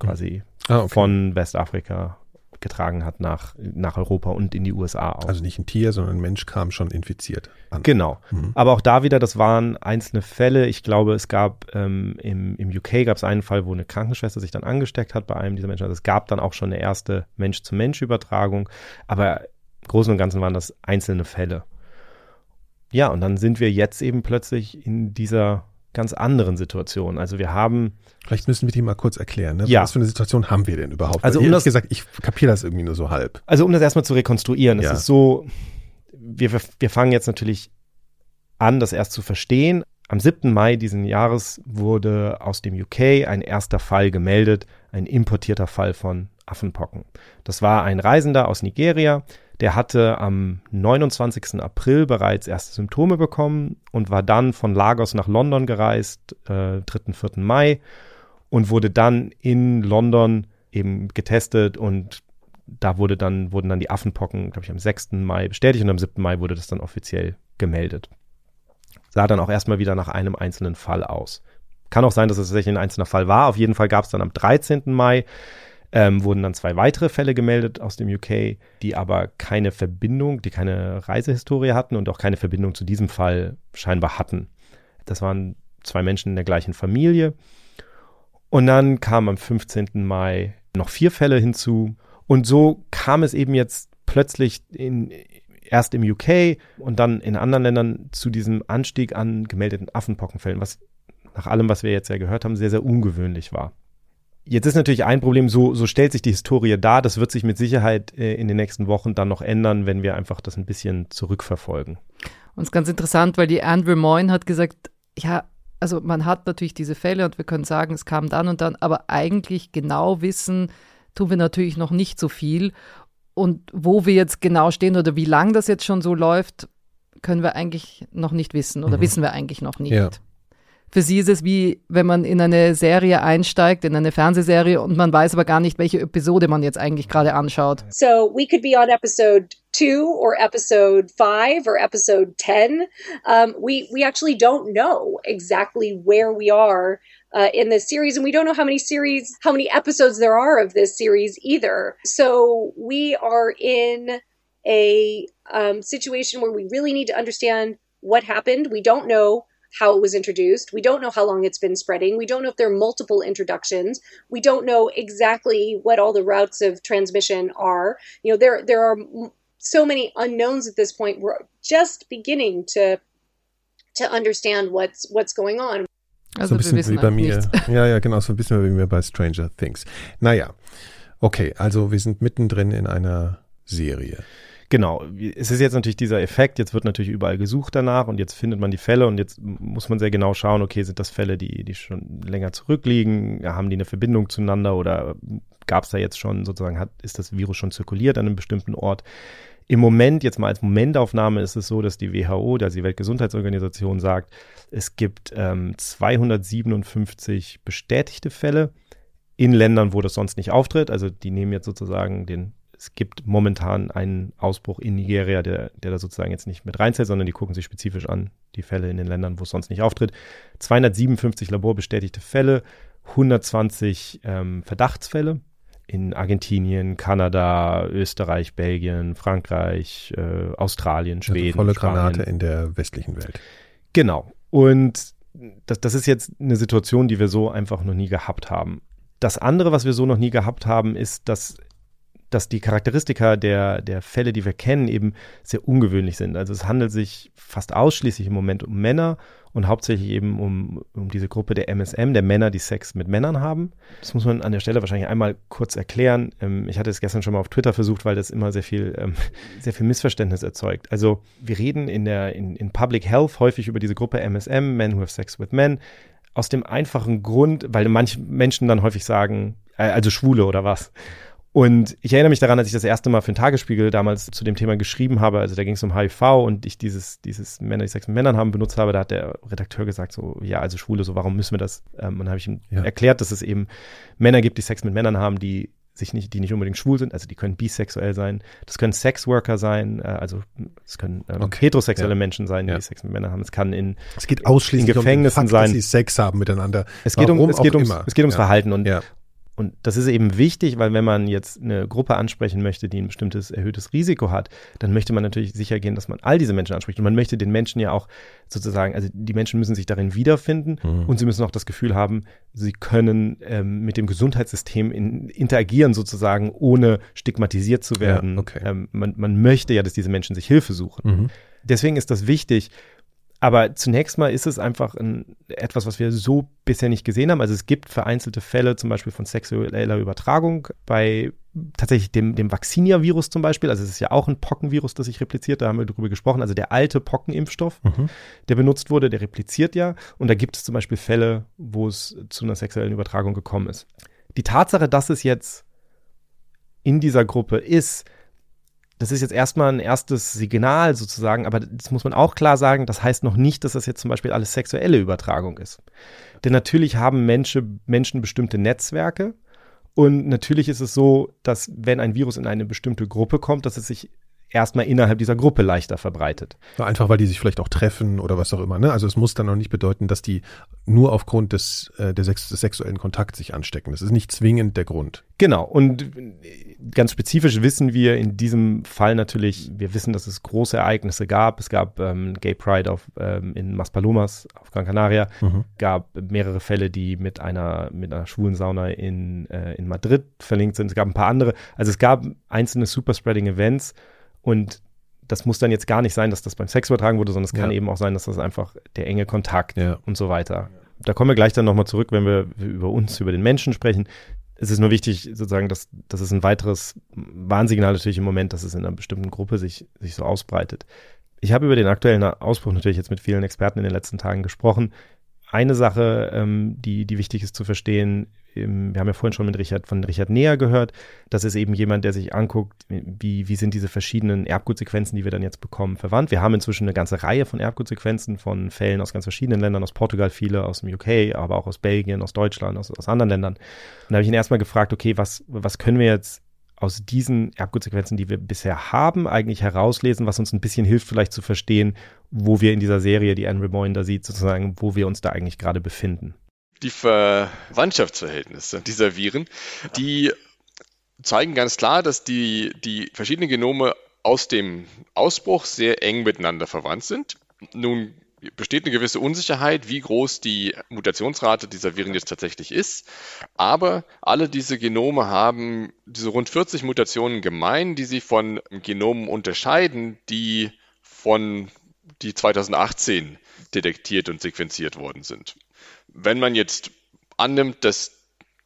quasi ah, okay. von Westafrika getragen hat nach, nach Europa und in die USA auch. Also nicht ein Tier, sondern ein Mensch kam schon infiziert. An. Genau. Mhm. Aber auch da wieder, das waren einzelne Fälle. Ich glaube, es gab ähm, im, im UK gab es einen Fall, wo eine Krankenschwester sich dann angesteckt hat bei einem dieser Menschen. Also es gab dann auch schon eine erste Mensch-zu-Mensch-Übertragung. Aber im Großen und Ganzen waren das einzelne Fälle. Ja, und dann sind wir jetzt eben plötzlich in dieser ganz anderen Situation. Also wir haben. Vielleicht müssen wir die mal kurz erklären. Ne? Ja. Was für eine Situation haben wir denn überhaupt? Also um das, gesagt, ich kapiere das irgendwie nur so halb. Also um das erstmal zu rekonstruieren, es ja. ist so, wir, wir fangen jetzt natürlich an, das erst zu verstehen. Am 7. Mai diesen Jahres wurde aus dem UK ein erster Fall gemeldet, ein importierter Fall von Affenpocken. Das war ein Reisender aus Nigeria, der hatte am 29. April bereits erste Symptome bekommen und war dann von Lagos nach London gereist, äh, 3. 4. Mai und wurde dann in London eben getestet und da wurde dann, wurden dann die Affenpocken, glaube ich, am 6. Mai bestätigt und am 7. Mai wurde das dann offiziell gemeldet. Sah dann auch erstmal wieder nach einem einzelnen Fall aus. Kann auch sein, dass es tatsächlich ein einzelner Fall war. Auf jeden Fall gab es dann am 13. Mai ähm, wurden dann zwei weitere Fälle gemeldet aus dem UK, die aber keine Verbindung, die keine Reisehistorie hatten und auch keine Verbindung zu diesem Fall scheinbar hatten. Das waren zwei Menschen in der gleichen Familie. Und dann kamen am 15. Mai noch vier Fälle hinzu. Und so kam es eben jetzt plötzlich in, erst im UK und dann in anderen Ländern zu diesem Anstieg an gemeldeten Affenpockenfällen, was nach allem, was wir jetzt ja gehört haben, sehr, sehr ungewöhnlich war. Jetzt ist natürlich ein Problem, so, so stellt sich die Historie dar. Das wird sich mit Sicherheit äh, in den nächsten Wochen dann noch ändern, wenn wir einfach das ein bisschen zurückverfolgen. Und es ist ganz interessant, weil die Andrew Moyne hat gesagt, ja, also man hat natürlich diese Fälle und wir können sagen, es kam dann und dann, aber eigentlich genau wissen tun wir natürlich noch nicht so viel. Und wo wir jetzt genau stehen oder wie lang das jetzt schon so läuft, können wir eigentlich noch nicht wissen oder mhm. wissen wir eigentlich noch nicht. Ja. Für sie ist es wie, wenn man in eine Serie einsteigt, in eine Fernsehserie und man weiß aber gar nicht, welche Episode man jetzt eigentlich gerade anschaut. So we could be on episode two or episode five or episode ten. Um, we we actually don't know exactly where we are uh, in this series, and we don't know how many series, how many episodes there are of this series either. So we are in a um, situation where we really need to understand what happened. We don't know how it was introduced. We don't know how long it's been spreading. We don't know if there are multiple introductions. We don't know exactly what all the routes of transmission are. You know, there there are so many unknowns at this point. We're just beginning to to understand what's what's going on. Also so ein bisschen wie bei mir. Nichts. Ja, ja, genau, so ein bisschen wie mir bei Stranger Things. Naja, okay, also wir sind mittendrin in einer Serie. Genau, es ist jetzt natürlich dieser Effekt, jetzt wird natürlich überall gesucht danach und jetzt findet man die Fälle und jetzt muss man sehr genau schauen, okay, sind das Fälle, die, die schon länger zurückliegen, haben die eine Verbindung zueinander oder gab es da jetzt schon sozusagen, hat, ist das Virus schon zirkuliert an einem bestimmten Ort? Im Moment, jetzt mal als Momentaufnahme, ist es so, dass die WHO, also die Weltgesundheitsorganisation, sagt, es gibt ähm, 257 bestätigte Fälle in Ländern, wo das sonst nicht auftritt. Also die nehmen jetzt sozusagen den es gibt momentan einen Ausbruch in Nigeria, der, der da sozusagen jetzt nicht mit reinzählt, sondern die gucken sich spezifisch an, die Fälle in den Ländern, wo es sonst nicht auftritt. 257 laborbestätigte Fälle, 120 ähm, Verdachtsfälle in Argentinien, Kanada, Österreich, Belgien, Frankreich, äh, Australien, also Schweden. Also volle Granate in der westlichen Welt. Genau. Und das, das ist jetzt eine Situation, die wir so einfach noch nie gehabt haben. Das andere, was wir so noch nie gehabt haben, ist, dass dass die Charakteristika der, der Fälle, die wir kennen, eben sehr ungewöhnlich sind. Also es handelt sich fast ausschließlich im Moment um Männer und hauptsächlich eben um, um diese Gruppe der MSM, der Männer, die Sex mit Männern haben. Das muss man an der Stelle wahrscheinlich einmal kurz erklären. Ähm, ich hatte es gestern schon mal auf Twitter versucht, weil das immer sehr viel, ähm, sehr viel Missverständnis erzeugt. Also wir reden in der, in, in Public Health häufig über diese Gruppe MSM, Men Who Have Sex with Men, aus dem einfachen Grund, weil manche Menschen dann häufig sagen, äh, also Schwule oder was. Und ich erinnere mich daran, als ich das erste Mal für den Tagesspiegel damals zu dem Thema geschrieben habe, also da ging es um HIV und ich dieses, dieses Männer, die Sex mit Männern haben benutzt habe, da hat der Redakteur gesagt so, ja, also Schwule, so warum müssen wir das? Ähm, und dann habe ich ihm ja. erklärt, dass es eben Männer gibt, die Sex mit Männern haben, die sich nicht, die nicht unbedingt schwul sind, also die können bisexuell sein, das können Sexworker sein, äh, also es können ähm, okay. heterosexuelle ja. Menschen sein, die ja. Sex mit Männern haben. Es kann in es geht ausschließlich in Gefängnissen um Fakt, sein, dass sie Sex haben miteinander. Es geht Warum um es geht ums, es geht ums ja. Verhalten und und das ist eben wichtig, weil wenn man jetzt eine Gruppe ansprechen möchte, die ein bestimmtes erhöhtes Risiko hat, dann möchte man natürlich sicher gehen, dass man all diese Menschen anspricht. Und man möchte den Menschen ja auch sozusagen, also die Menschen müssen sich darin wiederfinden mhm. und sie müssen auch das Gefühl haben, sie können ähm, mit dem Gesundheitssystem in, interagieren sozusagen, ohne stigmatisiert zu werden. Ja, okay. ähm, man, man möchte ja, dass diese Menschen sich Hilfe suchen. Mhm. Deswegen ist das wichtig. Aber zunächst mal ist es einfach ein, etwas, was wir so bisher nicht gesehen haben. Also es gibt vereinzelte Fälle zum Beispiel von sexueller Übertragung bei tatsächlich dem, dem Vaccinia-Virus zum Beispiel. Also es ist ja auch ein Pockenvirus, das sich repliziert. Da haben wir drüber gesprochen. Also der alte Pockenimpfstoff, mhm. der benutzt wurde, der repliziert ja. Und da gibt es zum Beispiel Fälle, wo es zu einer sexuellen Übertragung gekommen ist. Die Tatsache, dass es jetzt in dieser Gruppe ist, das ist jetzt erstmal ein erstes Signal sozusagen, aber das muss man auch klar sagen, das heißt noch nicht, dass das jetzt zum Beispiel alles sexuelle Übertragung ist. Denn natürlich haben Menschen, Menschen bestimmte Netzwerke und natürlich ist es so, dass wenn ein Virus in eine bestimmte Gruppe kommt, dass es sich erstmal innerhalb dieser Gruppe leichter verbreitet. Einfach weil die sich vielleicht auch treffen oder was auch immer. Ne? Also es muss dann auch nicht bedeuten, dass die nur aufgrund des, äh, des, des sexuellen Kontakts sich anstecken. Das ist nicht zwingend der Grund. Genau. Und ganz spezifisch wissen wir in diesem Fall natürlich, wir wissen, dass es große Ereignisse gab. Es gab ähm, Gay Pride auf, ähm, in Maspalomas auf Gran Canaria. Mhm. gab mehrere Fälle, die mit einer, mit einer schwulen Sauna in, äh, in Madrid verlinkt sind. Es gab ein paar andere. Also es gab einzelne Superspreading-Events und das muss dann jetzt gar nicht sein, dass das beim Sex übertragen wurde, sondern es kann ja. eben auch sein, dass das einfach der enge Kontakt ja. und so weiter. Da kommen wir gleich dann nochmal zurück, wenn wir über uns, über den Menschen sprechen. Es ist nur wichtig, sozusagen, dass das ist ein weiteres Warnsignal natürlich im Moment, dass es in einer bestimmten Gruppe sich, sich so ausbreitet. Ich habe über den aktuellen Ausbruch natürlich jetzt mit vielen Experten in den letzten Tagen gesprochen. Eine Sache, ähm, die, die wichtig ist zu verstehen, wir haben ja vorhin schon mit Richard, von Richard Näher gehört. Das ist eben jemand, der sich anguckt, wie, wie sind diese verschiedenen Erbgutsequenzen, die wir dann jetzt bekommen, verwandt. Wir haben inzwischen eine ganze Reihe von Erbgutsequenzen von Fällen aus ganz verschiedenen Ländern, aus Portugal viele, aus dem UK, aber auch aus Belgien, aus Deutschland, aus, aus anderen Ländern. Und da habe ich ihn erstmal gefragt, okay, was, was können wir jetzt aus diesen Erbgutsequenzen, die wir bisher haben, eigentlich herauslesen, was uns ein bisschen hilft, vielleicht zu verstehen, wo wir in dieser Serie, die Anne da sieht, sozusagen, wo wir uns da eigentlich gerade befinden die Verwandtschaftsverhältnisse dieser Viren, die zeigen ganz klar, dass die, die verschiedenen Genome aus dem Ausbruch sehr eng miteinander verwandt sind. Nun besteht eine gewisse Unsicherheit, wie groß die Mutationsrate dieser Viren jetzt tatsächlich ist. Aber alle diese Genome haben diese rund 40 Mutationen gemein, die sie von Genomen unterscheiden, die von die 2018 detektiert und sequenziert worden sind wenn man jetzt annimmt, dass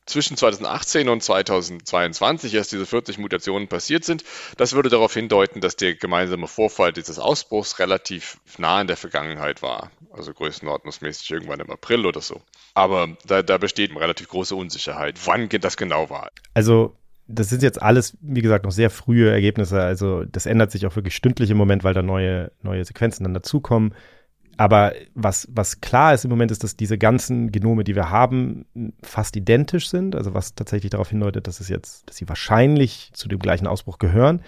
zwischen 2018 und 2022 erst diese 40 Mutationen passiert sind. Das würde darauf hindeuten, dass der gemeinsame Vorfall dieses Ausbruchs relativ nah in der Vergangenheit war. Also größenordnungsmäßig irgendwann im April oder so. Aber da, da besteht eine relativ große Unsicherheit, wann das genau war. Also das sind jetzt alles, wie gesagt, noch sehr frühe Ergebnisse. Also das ändert sich auch wirklich stündlich im Moment, weil da neue, neue Sequenzen dann dazukommen. Aber was, was klar ist im Moment, ist, dass diese ganzen Genome, die wir haben, fast identisch sind. Also was tatsächlich darauf hindeutet, dass es jetzt, dass sie wahrscheinlich zu dem gleichen Ausbruch gehören.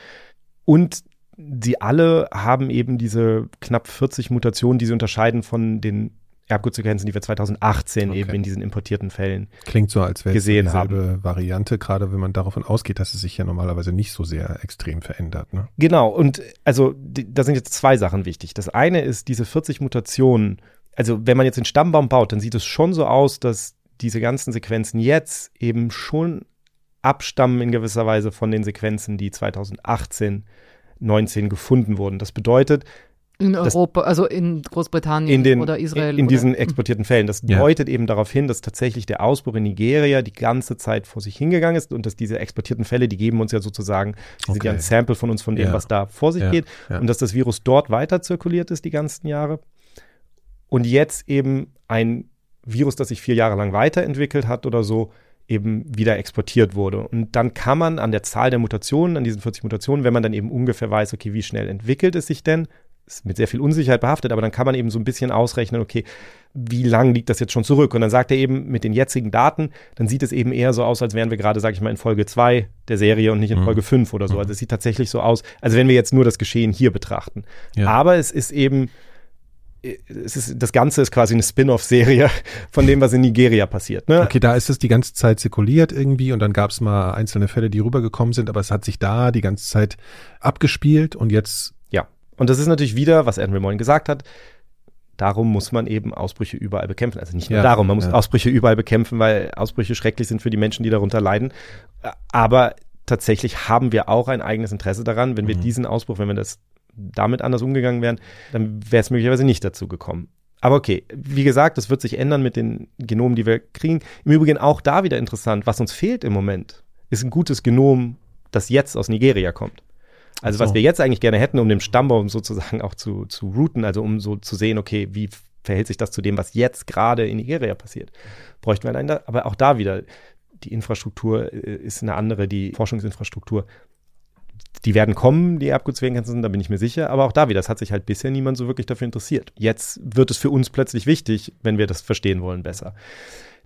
Und sie alle haben eben diese knapp 40 Mutationen, die sie unterscheiden von den Erbgutsequenzen, die wir 2018 okay. eben in diesen importierten Fällen Klingt so, als wäre gesehen es dieselbe haben. Variante, gerade wenn man davon ausgeht, dass es sich ja normalerweise nicht so sehr extrem verändert. Ne? Genau, und also die, da sind jetzt zwei Sachen wichtig. Das eine ist diese 40 Mutationen, also wenn man jetzt den Stammbaum baut, dann sieht es schon so aus, dass diese ganzen Sequenzen jetzt eben schon abstammen in gewisser Weise von den Sequenzen, die 2018 19 gefunden wurden. Das bedeutet, in Europa, also in Großbritannien in den, oder Israel. In, in diesen exportierten Fällen. Das ja. deutet eben darauf hin, dass tatsächlich der Ausbruch in Nigeria die ganze Zeit vor sich hingegangen ist und dass diese exportierten Fälle, die geben uns ja sozusagen, die okay. sind ja ein Sample von uns, von dem, ja. was da vor sich ja. geht. Und dass das Virus dort weiter zirkuliert ist die ganzen Jahre. Und jetzt eben ein Virus, das sich vier Jahre lang weiterentwickelt hat oder so, eben wieder exportiert wurde. Und dann kann man an der Zahl der Mutationen, an diesen 40 Mutationen, wenn man dann eben ungefähr weiß, okay, wie schnell entwickelt es sich denn, ist mit sehr viel Unsicherheit behaftet, aber dann kann man eben so ein bisschen ausrechnen, okay, wie lang liegt das jetzt schon zurück? Und dann sagt er eben mit den jetzigen Daten, dann sieht es eben eher so aus, als wären wir gerade, sage ich mal, in Folge 2 der Serie und nicht in mhm. Folge 5 oder so. Mhm. Also es sieht tatsächlich so aus, als wenn wir jetzt nur das Geschehen hier betrachten. Ja. Aber es ist eben, es ist, das Ganze ist quasi eine Spin-off-Serie von dem, was in Nigeria passiert. Ne? Okay, da ist es die ganze Zeit zirkuliert irgendwie und dann gab es mal einzelne Fälle, die rübergekommen sind, aber es hat sich da die ganze Zeit abgespielt und jetzt und das ist natürlich wieder, was Andrew Moyne gesagt hat, darum muss man eben Ausbrüche überall bekämpfen. Also nicht nur ja, darum, man muss ja. Ausbrüche überall bekämpfen, weil Ausbrüche schrecklich sind für die Menschen, die darunter leiden. Aber tatsächlich haben wir auch ein eigenes Interesse daran, wenn wir mhm. diesen Ausbruch, wenn wir das damit anders umgegangen wären, dann wäre es möglicherweise nicht dazu gekommen. Aber okay, wie gesagt, das wird sich ändern mit den Genomen, die wir kriegen. Im Übrigen auch da wieder interessant, was uns fehlt im Moment, ist ein gutes Genom, das jetzt aus Nigeria kommt. Also so. was wir jetzt eigentlich gerne hätten, um den Stammbaum sozusagen auch zu, zu routen, also um so zu sehen, okay, wie verhält sich das zu dem, was jetzt gerade in Nigeria passiert, bräuchten wir einen, aber auch da wieder, die Infrastruktur äh, ist eine andere, die Forschungsinfrastruktur. Die werden kommen, die Erbgutswegengrenzen, da bin ich mir sicher, aber auch da wieder, das hat sich halt bisher niemand so wirklich dafür interessiert. Jetzt wird es für uns plötzlich wichtig, wenn wir das verstehen wollen besser.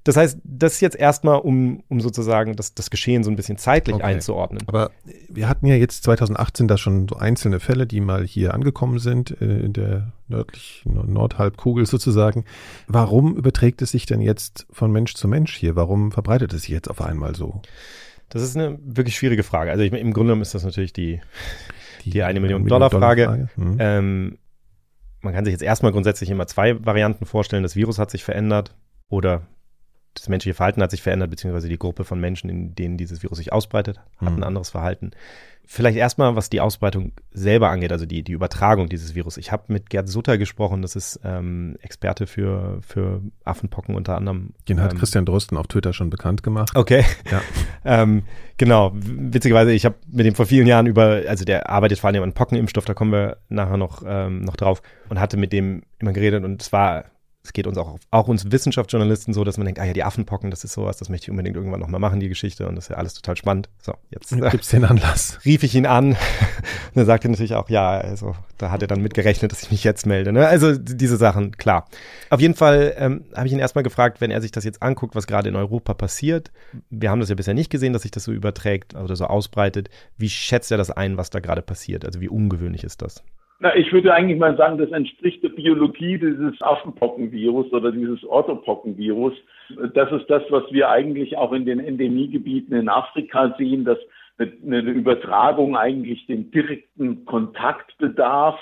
Das heißt, das ist jetzt erstmal, um, um sozusagen das, das Geschehen so ein bisschen zeitlich Okay. einzuordnen. Aber wir hatten ja jetzt 2018 da schon so einzelne Fälle, die mal hier angekommen sind, äh, in der nördlichen Nordhalbkugel sozusagen. Warum überträgt es sich denn jetzt von Mensch zu Mensch hier? Warum verbreitet es sich jetzt auf einmal so? Das ist eine wirklich schwierige Frage. Also ich, im Grunde genommen ist das natürlich die, die eine Million Dollar Frage. Mhm. Ähm, man kann sich jetzt erstmal grundsätzlich immer zwei Varianten vorstellen. Das Virus hat sich verändert oder das menschliche Verhalten hat sich verändert, beziehungsweise die Gruppe von Menschen, in denen dieses Virus sich ausbreitet, hat Mhm. ein anderes Verhalten. Vielleicht erstmal, was die Ausbreitung selber angeht, also die, die Übertragung dieses Virus. Ich habe mit Gerd Sutter gesprochen, das ist ähm, Experte für, für Affenpocken unter anderem. Den hat ähm, Christian Drosten auf Twitter schon bekannt gemacht. Okay. Ja. ähm, genau. Witzigerweise, ich habe mit dem vor vielen Jahren über, also der arbeitet vor allem an Pockenimpfstoff, da kommen wir nachher noch, ähm, noch drauf und hatte mit dem immer geredet und es war, es geht uns auch, auch uns Wissenschaftsjournalisten so, dass man denkt, ah ja, die Affenpocken, das ist sowas, das möchte ich unbedingt irgendwann nochmal machen, die Geschichte und das ist ja alles total spannend. So, jetzt äh, Gibt's den Anlass? rief ich ihn an und er sagte natürlich auch, ja, also da hat er dann mitgerechnet, dass ich mich jetzt melde. Ne? Also diese Sachen, klar. Auf jeden Fall ähm, habe ich ihn erstmal gefragt, wenn er sich das jetzt anguckt, was gerade in Europa passiert. Wir haben das ja bisher nicht gesehen, dass sich das so überträgt oder so ausbreitet. Wie schätzt er das ein, was da gerade passiert? Also wie ungewöhnlich ist das? Na, ich würde eigentlich mal sagen, das entspricht der Biologie dieses Affenpockenvirus oder dieses Orthopockenvirus. Das ist das, was wir eigentlich auch in den Endemiegebieten in Afrika sehen, dass eine Übertragung eigentlich den direkten Kontakt bedarf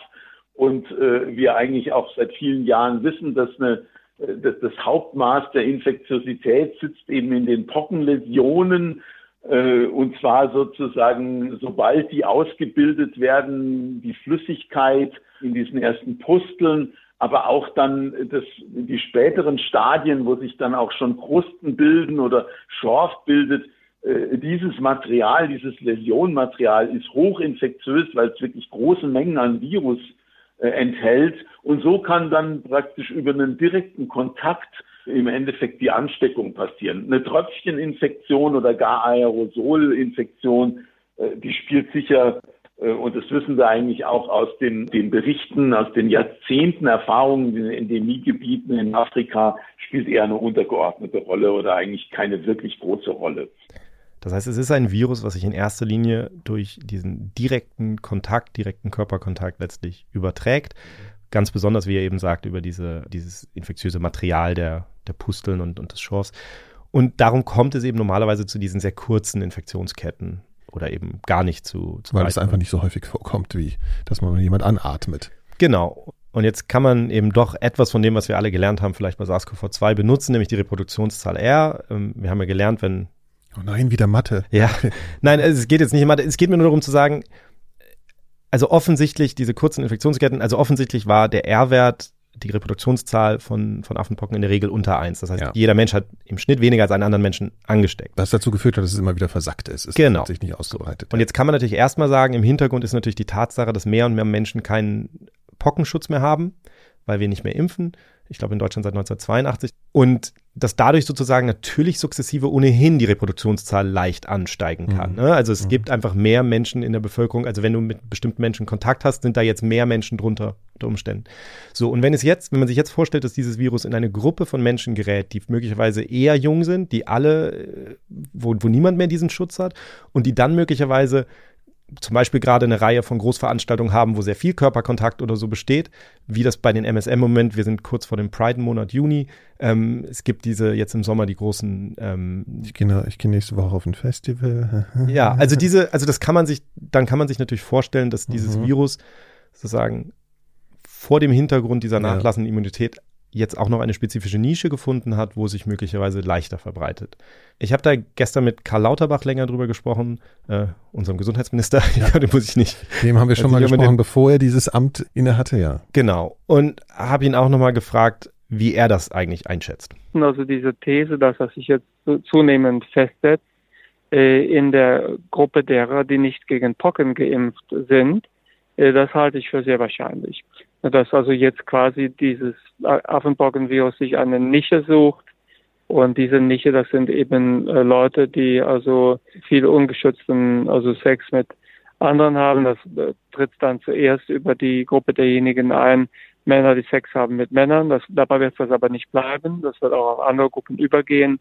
und äh, wir eigentlich auch seit vielen Jahren wissen, dass eine, äh, dass das Hauptmaß der Infektiosität sitzt eben in den Pockenläsionen, und zwar sozusagen, sobald die ausgebildet werden, die Flüssigkeit in diesen ersten Pusteln, aber auch dann das, die späteren Stadien, wo sich dann auch schon Krusten bilden oder Schorf bildet, äh, dieses Material, dieses Läsionmaterial ist hochinfektiös, weil es wirklich große Mengen an Virus äh, enthält. Und so kann dann praktisch über einen direkten Kontakt im Endeffekt die Ansteckung passieren. Eine Tröpfcheninfektion oder gar Aerosolinfektion, äh, die spielt sicher, äh, und das wissen wir eigentlich auch aus den, den Berichten, aus den Jahrzehnten Erfahrungen in den Endemiegebieten in Afrika, spielt eher eine untergeordnete Rolle oder eigentlich keine wirklich große Rolle. Das heißt, es ist ein Virus, was sich in erster Linie durch diesen direkten Kontakt, direkten Körperkontakt letztlich überträgt. Ganz besonders, wie er eben sagt, über diese, dieses infektiöse Material der, der Pusteln und, und des Schorfs. Und darum kommt es eben normalerweise zu diesen sehr kurzen Infektionsketten oder eben gar nicht zu, zu Weil es einfach nicht so häufig vorkommt, wie dass man jemand anatmet. Genau. Und jetzt kann man eben doch etwas von dem, was wir alle gelernt haben, vielleicht bei SARS-CoV-2 benutzen, nämlich die Reproduktionszahl R. Ähm, Wir haben ja gelernt, wenn Oh nein, wieder Mathe. Ja, nein, es geht jetzt nicht immer, es geht mir nur darum zu sagen, also offensichtlich diese kurzen Infektionsketten, also offensichtlich war der R-Wert, die Reproduktionszahl von, von Affenpocken in der Regel unter eins. Das heißt, Ja. jeder Mensch hat im Schnitt weniger als einen anderen Menschen angesteckt. Was dazu geführt hat, dass es immer wieder versackt ist. Es Genau. hat sich nicht ausgebreitet. Und jetzt kann man natürlich erstmal sagen, im Hintergrund ist natürlich die Tatsache, dass mehr und mehr Menschen keinen Pockenschutz mehr haben, weil wir nicht mehr impfen. Ich glaube in Deutschland seit 1982. Und dass dadurch sozusagen natürlich sukzessive ohnehin die Reproduktionszahl leicht ansteigen kann. Mhm. Ne? Also es gibt einfach mehr Menschen in der Bevölkerung. Also wenn du mit bestimmten Menschen Kontakt hast, sind da jetzt mehr Menschen drunter unter Umständen. So, und wenn es jetzt, wenn man sich jetzt vorstellt, dass dieses Virus in eine Gruppe von Menschen gerät, die möglicherweise eher jung sind, die alle, äh, wo, wo niemand mehr diesen Schutz hat und die dann möglicherweise zum Beispiel gerade eine Reihe von Großveranstaltungen haben, wo sehr viel Körperkontakt oder so besteht, wie das bei den MSM Moment, wir sind kurz vor dem Pride-Monat Juni. Ähm, es gibt diese jetzt im Sommer die großen ähm, ich gehe ich geh nächste Woche auf ein Festival. ja, also diese, also das kann man sich, dann kann man sich natürlich vorstellen, dass dieses Mhm. Virus sozusagen vor dem Hintergrund dieser Ja. nachlassenden Immunität jetzt auch noch eine spezifische Nische gefunden hat, wo es sich möglicherweise leichter verbreitet. Ich habe da gestern mit Karl Lauterbach länger drüber gesprochen, äh, unserem Gesundheitsminister. Ja. den muss ich nicht. Dem haben wir schon Also mal gesprochen, bevor er dieses Amt innehatte, ja. Genau. Und habe ihn auch nochmal gefragt, wie er das eigentlich einschätzt. Also diese These, dass er sich jetzt zu- zunehmend festsetzt äh, in der Gruppe derer, die nicht gegen Pocken geimpft sind, äh, das halte ich für sehr wahrscheinlich. Dass also jetzt quasi dieses Affenpockenvirus sich eine Nische sucht und diese Nische, das sind eben äh, Leute, die also viel ungeschützten, also Sex mit anderen haben. Das äh, tritt dann zuerst über die Gruppe derjenigen ein, Männer, die Sex haben mit Männern. Das, dabei wird das aber nicht bleiben. Das wird auch auf andere Gruppen übergehen.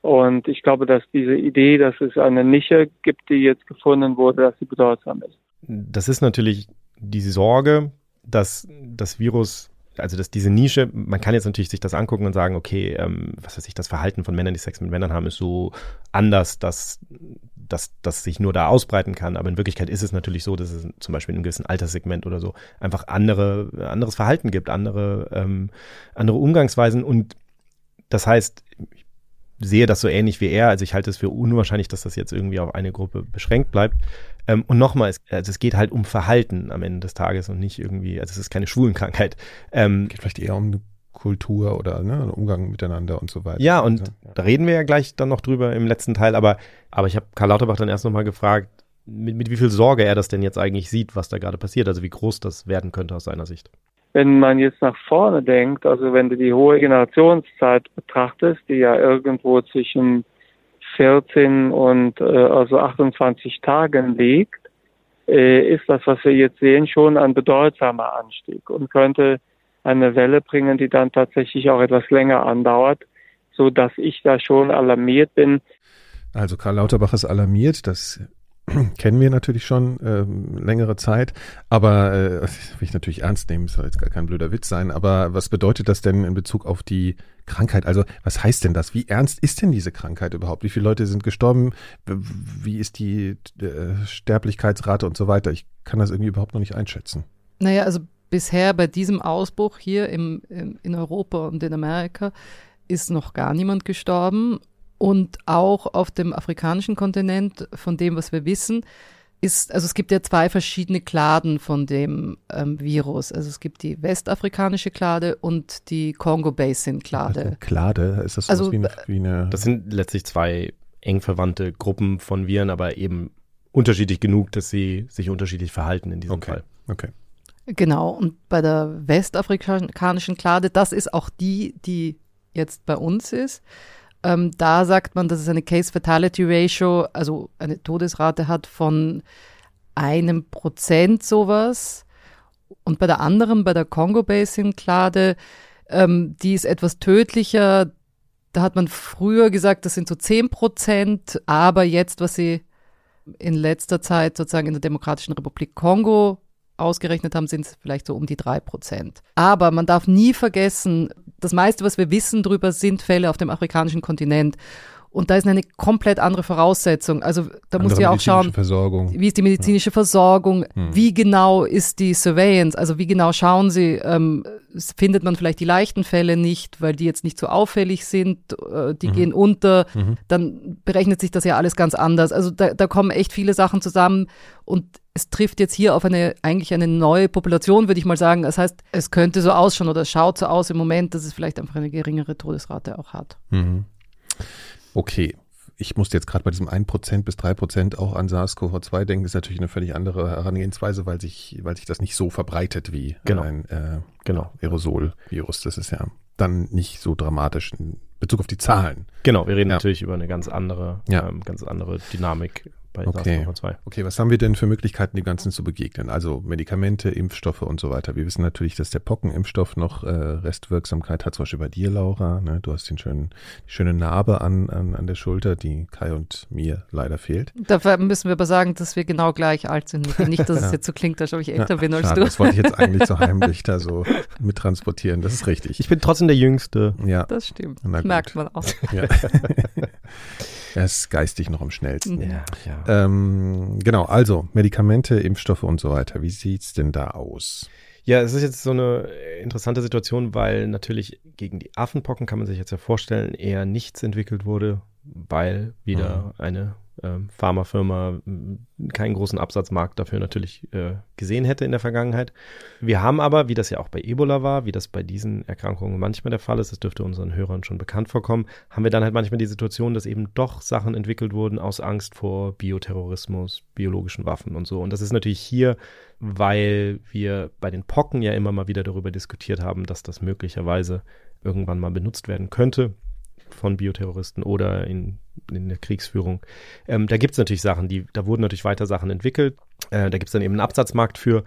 Und ich glaube, dass diese Idee, dass es eine Nische gibt, die jetzt gefunden wurde, dass sie bedeutsam ist. Das ist natürlich die Sorge, dass das Virus also dass diese Nische, man kann jetzt natürlich sich das angucken und sagen, okay, ähm, was weiß ich, das Verhalten von Männern, die Sex mit Männern haben, ist so anders, dass dass das sich nur da ausbreiten kann. Aber in Wirklichkeit ist es natürlich so, dass es zum Beispiel in einem gewissen Alterssegment oder so einfach andere, anderes Verhalten gibt, andere, ähm, andere Umgangsweisen. Und das heißt, sehe das so ähnlich wie er. Also ich halte es für unwahrscheinlich, dass das jetzt irgendwie auf eine Gruppe beschränkt bleibt. Ähm, und nochmal, es, also es geht halt um Verhalten am Ende des Tages und nicht irgendwie, also es ist keine Schwulenkrankheit. Ähm, geht vielleicht eher um eine Kultur oder ne, Umgang miteinander und so weiter. Ja, und ja. da reden wir ja gleich dann noch drüber im letzten Teil, aber, aber ich habe Karl Lauterbach dann erst nochmal gefragt, mit, mit wie viel Sorge er das denn jetzt eigentlich sieht, was da gerade passiert, also wie groß das werden könnte aus seiner Sicht. Wenn man jetzt nach vorne denkt, also wenn du die hohe Generationszeit betrachtest, die ja irgendwo zwischen 14 und äh, also 28 Tagen liegt, äh, ist das, was wir jetzt sehen, schon ein bedeutsamer Anstieg und könnte eine Welle bringen, die dann tatsächlich auch etwas länger andauert, so dass ich da schon alarmiert bin. Also Karl Lauterbach ist alarmiert, das kennen wir natürlich schon äh, längere Zeit, aber äh, will ich natürlich ernst nehmen, soll jetzt gar kein blöder Witz sein, aber was bedeutet das denn in Bezug auf die Krankheit? Also was heißt denn das? Wie ernst ist denn diese Krankheit überhaupt? Wie viele Leute sind gestorben? Wie ist die äh, Sterblichkeitsrate und so weiter? Ich kann das irgendwie überhaupt noch nicht einschätzen. Naja, also bisher bei diesem Ausbruch hier im, im, in Europa und in Amerika ist noch gar niemand gestorben. Und auch auf dem afrikanischen Kontinent, von dem, was wir wissen, ist, also es gibt ja zwei verschiedene Kladen von dem ähm, Virus. Also es gibt die westafrikanische Klade und die Congo Basin Klade. Klade, ist das so also, wie, eine, wie eine. Das sind letztlich zwei eng verwandte Gruppen von Viren, aber eben unterschiedlich genug, dass sie sich unterschiedlich verhalten in diesem okay. Fall. Okay. Genau, und bei der westafrikanischen Klade, das ist auch die, die jetzt bei uns ist. Ähm, da sagt man, dass es eine Case-Fatality-Ratio, also eine Todesrate hat von einem Prozent sowas. Und bei der anderen, bei der Congo-Basin-Klade, ähm, die ist etwas tödlicher. Da hat man früher gesagt, das sind so zehn Prozent, aber jetzt, was sie in letzter Zeit sozusagen in der Demokratischen Republik Kongo ausgerechnet haben, sind es vielleicht so um die drei Prozent. Aber man darf nie vergessen, das meiste, was wir wissen darüber, sind Fälle auf dem afrikanischen Kontinent. Und da ist eine komplett andere Voraussetzung. Also da muss ich auch schauen, wie ist die medizinische. Versorgung, hm. wie genau ist die Surveillance, also wie genau schauen Sie, ähm, findet man vielleicht die leichten Fälle nicht, weil die jetzt nicht so auffällig sind, äh, die mhm. gehen unter, mhm. dann berechnet sich das ja alles ganz anders. Also da, da kommen echt viele Sachen zusammen und es trifft jetzt hier auf eine eigentlich eine neue Population, würde ich mal sagen. Das heißt, es könnte so ausschauen oder es schaut so aus im Moment, dass es vielleicht einfach eine geringere Todesrate auch hat. Mhm. Okay. Ich musste jetzt gerade bei diesem 1% bis 3% auch an SARS-CoV-2 denken. Das ist natürlich eine völlig andere Herangehensweise, weil sich, weil sich das nicht so verbreitet wie genau. ein äh, genau. Aerosol-Virus. Das ist ja dann nicht so dramatisch in Bezug auf die Zahlen. Genau, wir reden ja. natürlich über eine ganz andere, ja. ähm, ganz andere Dynamik bei okay. SARS-CoV-2. Okay, was haben wir denn für Möglichkeiten, dem Ganzen zu begegnen? Also Medikamente, Impfstoffe und so weiter. Wir wissen natürlich, dass der Pockenimpfstoff noch äh, Restwirksamkeit hat, zum Beispiel bei dir, Laura. Ne? Du hast den schönen, die schöne Narbe an, an, an der Schulter, die Kai und mir leider fehlt. Dafür müssen wir aber sagen, dass wir genau gleich alt sind. Nicht, dass ja. es jetzt so klingt, als ob ich älter ja, bin als schade, du. Das wollte ich jetzt eigentlich so heimlich da so mittransportieren. Das ist richtig. Ich bin trotzdem der Jüngste. Ja. Das stimmt. Merkt man auch. Ja. er ist geistig noch am schnellsten. Ja, ja. Ähm, genau, also Medikamente, Impfstoffe und so weiter. Wie sieht es denn da aus? Ja, es ist jetzt so eine interessante Situation, weil natürlich gegen die Affenpocken kann man sich jetzt ja vorstellen, eher nichts entwickelt wurde, weil wieder mhm. eine ähm, Pharmafirma keinen großen Absatzmarkt dafür natürlich äh, gesehen hätte in der Vergangenheit. Wir haben aber, wie das ja auch bei Ebola war, wie das bei diesen Erkrankungen manchmal der Fall ist, das dürfte unseren Hörern schon bekannt vorkommen, haben wir dann halt manchmal die Situation, dass eben doch Sachen entwickelt wurden aus Angst vor Bioterrorismus, biologischen Waffen und so. Und das ist natürlich hier, weil wir bei den Pocken ja immer mal wieder darüber diskutiert haben, dass das möglicherweise irgendwann mal benutzt werden könnte von Bioterroristen oder in, in der Kriegsführung. Ähm, da gibt es natürlich Sachen, die, da wurden natürlich weiter Sachen entwickelt. Äh, da gibt es dann eben einen Absatzmarkt für.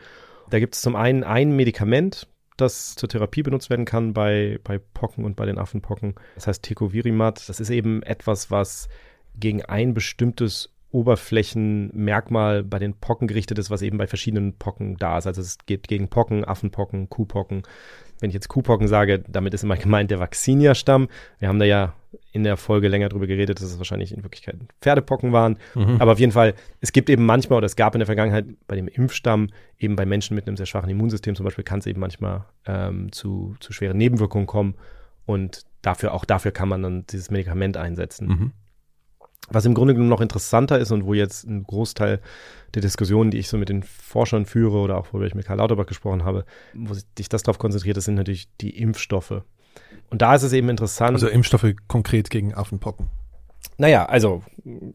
Da gibt es zum einen ein Medikament, das zur Therapie benutzt werden kann bei, bei Pocken und bei den Affenpocken. Das heißt Tecovirimat. Das ist eben etwas, was gegen ein bestimmtes Oberflächenmerkmal bei den Pocken gerichtet ist, was eben bei verschiedenen Pocken da ist. Also es geht gegen Pocken, Affenpocken, Kuhpocken. Wenn ich jetzt Kuhpocken sage, damit ist immer gemeint der Vaccinia-Stamm. Wir haben da ja in der Folge länger drüber geredet, dass es wahrscheinlich in Wirklichkeit Pferdepocken waren. Mhm. Aber auf jeden Fall, es gibt eben manchmal oder es gab in der Vergangenheit bei dem Impfstamm eben bei Menschen mit einem sehr schwachen Immunsystem zum Beispiel kann es eben manchmal ähm, zu, zu schweren Nebenwirkungen kommen. Und dafür, auch dafür kann man dann dieses Medikament einsetzen. Mhm. Was im Grunde genommen noch interessanter ist und wo jetzt ein Großteil der Diskussionen, die ich so mit den Forschern führe oder auch, worüber ich mit Karl Lauterbach gesprochen habe, wo sich das darauf konzentriert, das sind natürlich die Impfstoffe. Und da ist es eben interessant. Also Impfstoffe konkret gegen Affenpocken. Naja, also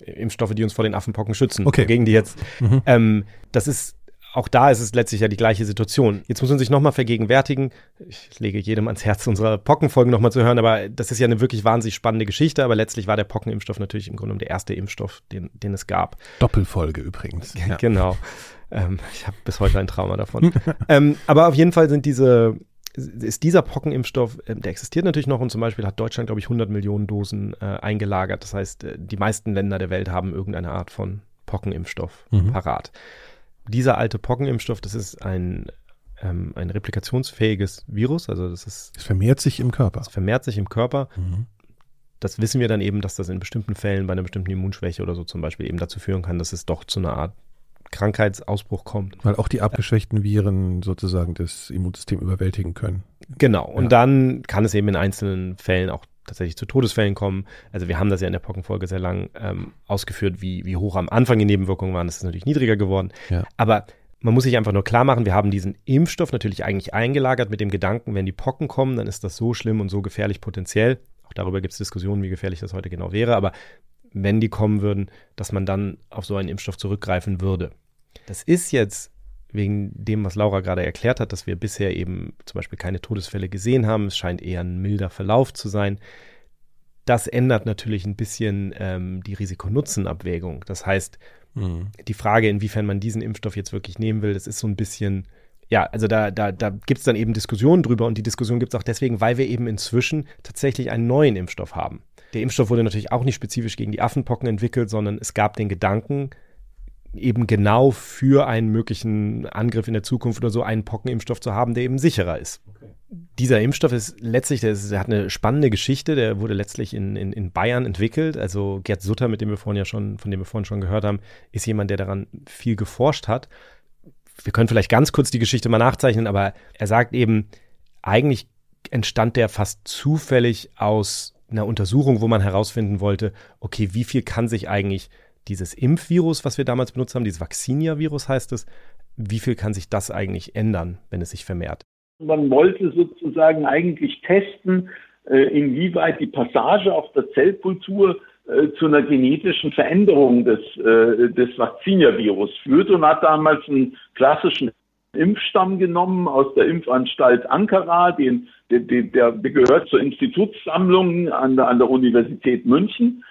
Impfstoffe, die uns vor den Affenpocken schützen. Okay. Gegen die jetzt. Mhm. Ähm, das ist auch da ist es letztlich ja die gleiche Situation. Jetzt muss man sich nochmal vergegenwärtigen, ich lege jedem ans Herz, unsere Pockenfolgen nochmal zu hören, aber das ist ja eine wirklich wahnsinnig spannende Geschichte, aber letztlich war der Pockenimpfstoff natürlich im Grunde der erste Impfstoff, den, den es gab. Doppelfolge übrigens. Ja. Genau. Ähm, ich habe bis heute ein Trauma davon. ähm, aber auf jeden Fall sind diese, ist dieser Pockenimpfstoff, äh, der existiert natürlich noch und zum Beispiel hat Deutschland, glaube ich, 100 Millionen Dosen äh, eingelagert. Das heißt, äh, die meisten Länder der Welt haben irgendeine Art von Pockenimpfstoff mhm. parat dieser alte Pockenimpfstoff, das ist ein, ähm, ein replikationsfähiges Virus. Also das ist. Es vermehrt sich im Körper. Es vermehrt sich im Körper. Mhm. Das wissen wir dann eben, dass das in bestimmten Fällen bei einer bestimmten Immunschwäche oder so zum Beispiel eben dazu führen kann, dass es doch zu einer Art Krankheitsausbruch kommt. Weil auch die abgeschwächten Viren sozusagen das Immunsystem überwältigen können. Genau. Und ja. dann kann es eben in einzelnen Fällen auch tatsächlich zu Todesfällen kommen. Also wir haben das ja in der Pockenfolge sehr lang ähm, ausgeführt, wie, wie hoch am Anfang die Nebenwirkungen waren. Das ist natürlich niedriger geworden. Ja. Aber man muss sich einfach nur klar machen, wir haben diesen Impfstoff natürlich eigentlich eingelagert mit dem Gedanken, wenn die Pocken kommen, dann ist das so schlimm und so gefährlich potenziell. Auch darüber gibt es Diskussionen, wie gefährlich das heute genau wäre. Aber wenn die kommen würden, dass man dann auf so einen Impfstoff zurückgreifen würde. Das ist jetzt wegen dem, was Laura gerade erklärt hat, dass wir bisher eben zum Beispiel keine Todesfälle gesehen haben. Es scheint eher ein milder Verlauf zu sein. Das ändert natürlich ein bisschen ähm, die Risiko-Nutzen-Abwägung. Das heißt, mhm. die Frage, inwiefern man diesen Impfstoff jetzt wirklich nehmen will, das ist so ein bisschen, ja, also da, da, da gibt es dann eben Diskussionen drüber und die Diskussion gibt es auch deswegen, weil wir eben inzwischen tatsächlich einen neuen Impfstoff haben. Der Impfstoff wurde natürlich auch nicht spezifisch gegen die Affenpocken entwickelt, sondern es gab den Gedanken, eben genau für einen möglichen Angriff in der Zukunft oder so einen Pockenimpfstoff zu haben, der eben sicherer ist. Okay. Dieser Impfstoff ist letztlich, der, ist, der, hat eine spannende Geschichte, der wurde letztlich in, in, in Bayern entwickelt. Also Gerd Sutter, mit dem wir vorhin ja schon, von dem wir vorhin schon gehört haben, ist jemand, der daran viel geforscht hat. Wir können vielleicht ganz kurz die Geschichte mal nachzeichnen, aber er sagt eben, eigentlich entstand der fast zufällig aus einer Untersuchung, wo man herausfinden wollte, okay, wie viel kann sich eigentlich dieses Impfvirus, was wir damals benutzt haben, dieses Vaccinia-Virus heißt es, wie viel kann sich das eigentlich ändern, wenn es sich vermehrt? Man wollte sozusagen eigentlich testen, äh, inwieweit die Passage auf der Zellkultur äh, zu einer genetischen Veränderung des, äh, des Vaccinia-Virus führt und hat damals einen klassischen Impfstamm genommen aus der Impfanstalt Ankara, den, der, der, gehört zur Institutssammlung an der, an der Universität München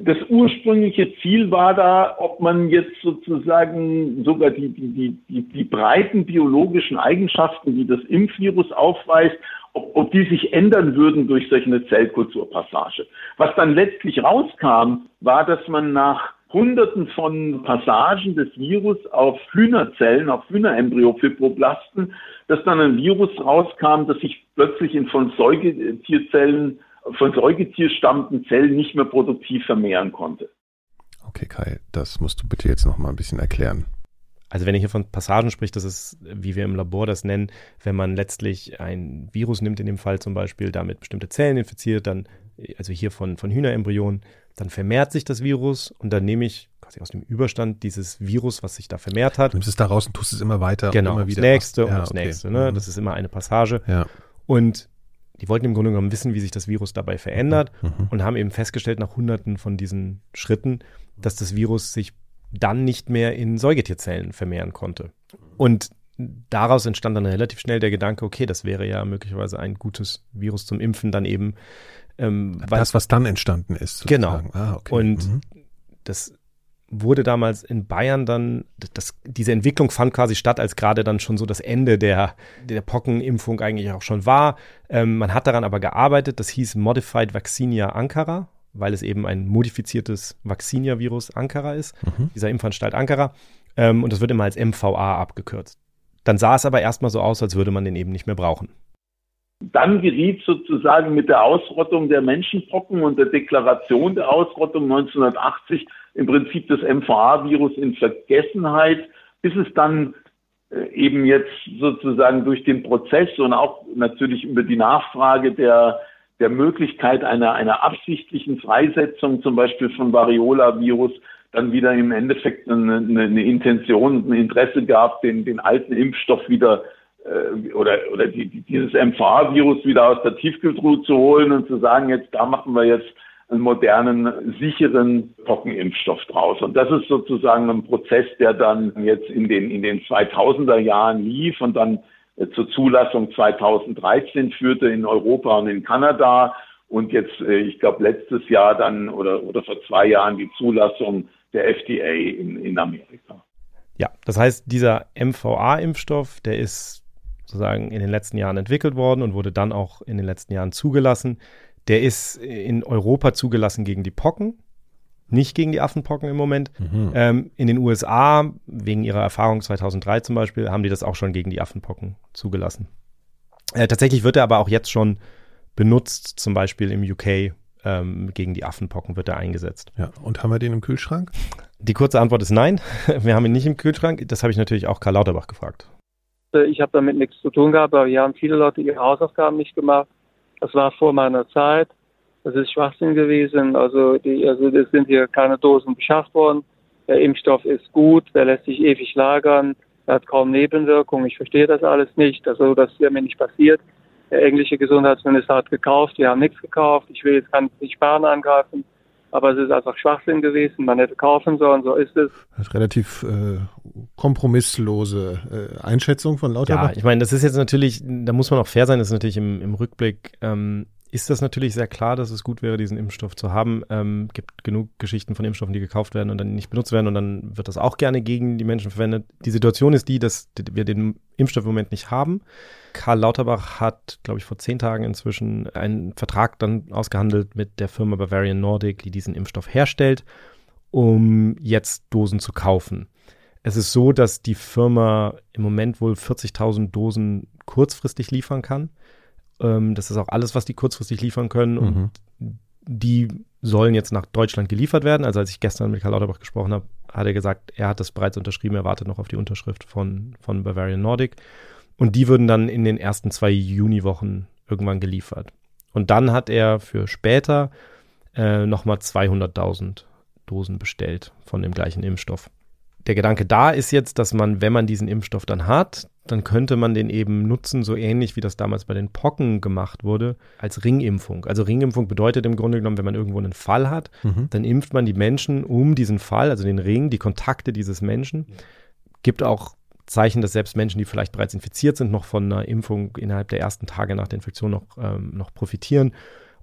das ursprüngliche Ziel war da, ob man jetzt sozusagen sogar die, die, die, die, breiten biologischen Eigenschaften, die das Impfvirus aufweist, ob, ob die sich ändern würden durch solch eine Zellkulturpassage. Was dann letztlich rauskam, war, dass man nach Hunderten von Passagen des Virus auf Hühnerzellen, auf Hühnerembryofibroblasten, dass dann ein Virus rauskam, das sich plötzlich in von Säugetierzellen von Säugetier stammenden Zellen nicht mehr produktiv vermehren konnte. Okay, Kai, das musst du bitte jetzt noch mal ein bisschen erklären. Also wenn ich hier von Passagen spricht, das ist, wie wir im Labor das nennen, wenn man letztlich ein Virus nimmt, in dem Fall zum Beispiel, damit bestimmte Zellen infiziert, dann, also hier von, von Hühnerembryonen, dann vermehrt sich das Virus und dann nehme ich quasi aus dem Überstand dieses Virus, was sich da vermehrt hat. Du nimmst es da raus und tust es immer weiter. Genau, und immer wieder. Das nächste und ja, das okay. nächste. Ne? Mhm. Das ist immer eine Passage. Ja. Und die wollten im Grunde genommen wissen, wie sich das Virus dabei verändert mhm. mhm. und haben eben festgestellt nach hunderten von diesen Schritten, dass das Virus sich dann nicht mehr in Säugetierzellen vermehren konnte. Und daraus entstand dann relativ schnell der Gedanke, okay, das wäre ja möglicherweise ein gutes Virus zum Impfen, dann eben. Ähm, das, was dann entstanden ist. Sozusagen. Genau. Ah, okay. Und mhm. das wurde damals in Bayern dann, das, diese Entwicklung fand quasi statt, als gerade dann schon so das Ende der, der Pockenimpfung eigentlich auch schon war. Ähm, man hat daran aber gearbeitet, das hieß Modified Vaccinia Ankara, weil es eben ein modifiziertes Vaccinia-Virus Ankara ist, mhm. dieser Impfanstalt Ankara. Ähm, und das wird immer als MVA abgekürzt. Dann sah es aber erstmal so aus, als würde man den eben nicht mehr brauchen. Dann geriet sozusagen mit der Ausrottung der Menschenpocken und der Deklaration der Ausrottung 1980 im Prinzip das MVA-Virus in Vergessenheit, bis es dann äh, eben jetzt sozusagen durch den Prozess und auch natürlich über die Nachfrage der, der Möglichkeit einer, einer absichtlichen Freisetzung zum Beispiel von Variola-Virus dann wieder im Endeffekt eine, eine Intention, ein Interesse gab, den, den alten Impfstoff wieder äh, oder, oder die, dieses MVA-Virus wieder aus der Tiefkühltruhe zu holen und zu sagen, jetzt da machen wir jetzt einen modernen, sicheren Pockenimpfstoff draus. Und das ist sozusagen ein Prozess, der dann jetzt in den, in den 2000er Jahren lief und dann äh, zur Zulassung 2013 führte in Europa und in Kanada und jetzt, äh, ich glaube, letztes Jahr dann oder, oder vor zwei Jahren die Zulassung der FDA in, in Amerika. Ja, das heißt, dieser MVA-Impfstoff, der ist sozusagen in den letzten Jahren entwickelt worden und wurde dann auch in den letzten Jahren zugelassen. Der ist in Europa zugelassen gegen die Pocken, nicht gegen die Affenpocken im Moment. Mhm. Ähm, in den USA, wegen ihrer Erfahrung 2003 zum Beispiel, haben die das auch schon gegen die Affenpocken zugelassen. Äh, tatsächlich wird er aber auch jetzt schon benutzt, zum Beispiel im UK ähm, gegen die Affenpocken wird er eingesetzt. Ja, und haben wir den im Kühlschrank? Die kurze Antwort ist nein. Wir haben ihn nicht im Kühlschrank. Das habe ich natürlich auch Karl Lauterbach gefragt. Ich habe damit nichts zu tun gehabt, aber hier haben viele Leute ihre Hausaufgaben nicht gemacht. Das war vor meiner Zeit. Das ist Schwachsinn gewesen. Also, die, also es sind hier keine Dosen beschafft worden. Der Impfstoff ist gut, der lässt sich ewig lagern, er hat kaum Nebenwirkungen. Ich verstehe das alles nicht. Also das wäre mir nicht passiert. Der englische Gesundheitsminister hat gekauft, die haben nichts gekauft. Ich will jetzt kann nicht Sparen angreifen, aber es ist einfach Schwachsinn gewesen. Man hätte kaufen sollen, so ist es. Das ist relativ äh, kompromisslose äh, Einschätzung von Lauterbach. Ja, ich meine, das ist jetzt natürlich, da muss man auch fair sein, das ist natürlich im, im Rückblick ähm, ist das natürlich sehr klar, dass es gut wäre, diesen Impfstoff zu haben. Ähm, gibt genug Geschichten von Impfstoffen, die gekauft werden und dann nicht benutzt werden und dann wird das auch gerne gegen die Menschen verwendet. Die Situation ist die, dass wir den Impfstoff im Moment nicht haben. Karl Lauterbach hat, glaube ich, vor zehn Tagen inzwischen einen Vertrag dann ausgehandelt mit der Firma Bavarian Nordic, die diesen Impfstoff herstellt, um jetzt Dosen zu kaufen. Es ist so, dass die Firma im Moment wohl 40.000 Dosen kurzfristig liefern kann. Ähm, das ist auch alles, was die kurzfristig liefern können. Mhm. Und die sollen jetzt nach Deutschland geliefert werden. Also als ich gestern mit Karl Lauterbach gesprochen habe, hat er gesagt, er hat das bereits unterschrieben, er wartet noch auf die Unterschrift von, von Bavarian Nordic. Und die würden dann in den ersten zwei Juniwochen irgendwann geliefert. Und dann hat er für später äh, nochmal 200.000 Dosen bestellt von dem gleichen Impfstoff. Der Gedanke da ist jetzt, dass man, wenn man diesen Impfstoff dann hat, dann könnte man den eben nutzen, so ähnlich wie das damals bei den Pocken gemacht wurde, als Ringimpfung. Also Ringimpfung bedeutet im Grunde genommen, wenn man irgendwo einen Fall hat, mhm. dann impft man die Menschen um diesen Fall, also den Ring, die Kontakte dieses Menschen. Gibt auch Zeichen, dass selbst Menschen, die vielleicht bereits infiziert sind, noch von einer Impfung innerhalb der ersten Tage nach der Infektion noch, ähm, noch profitieren.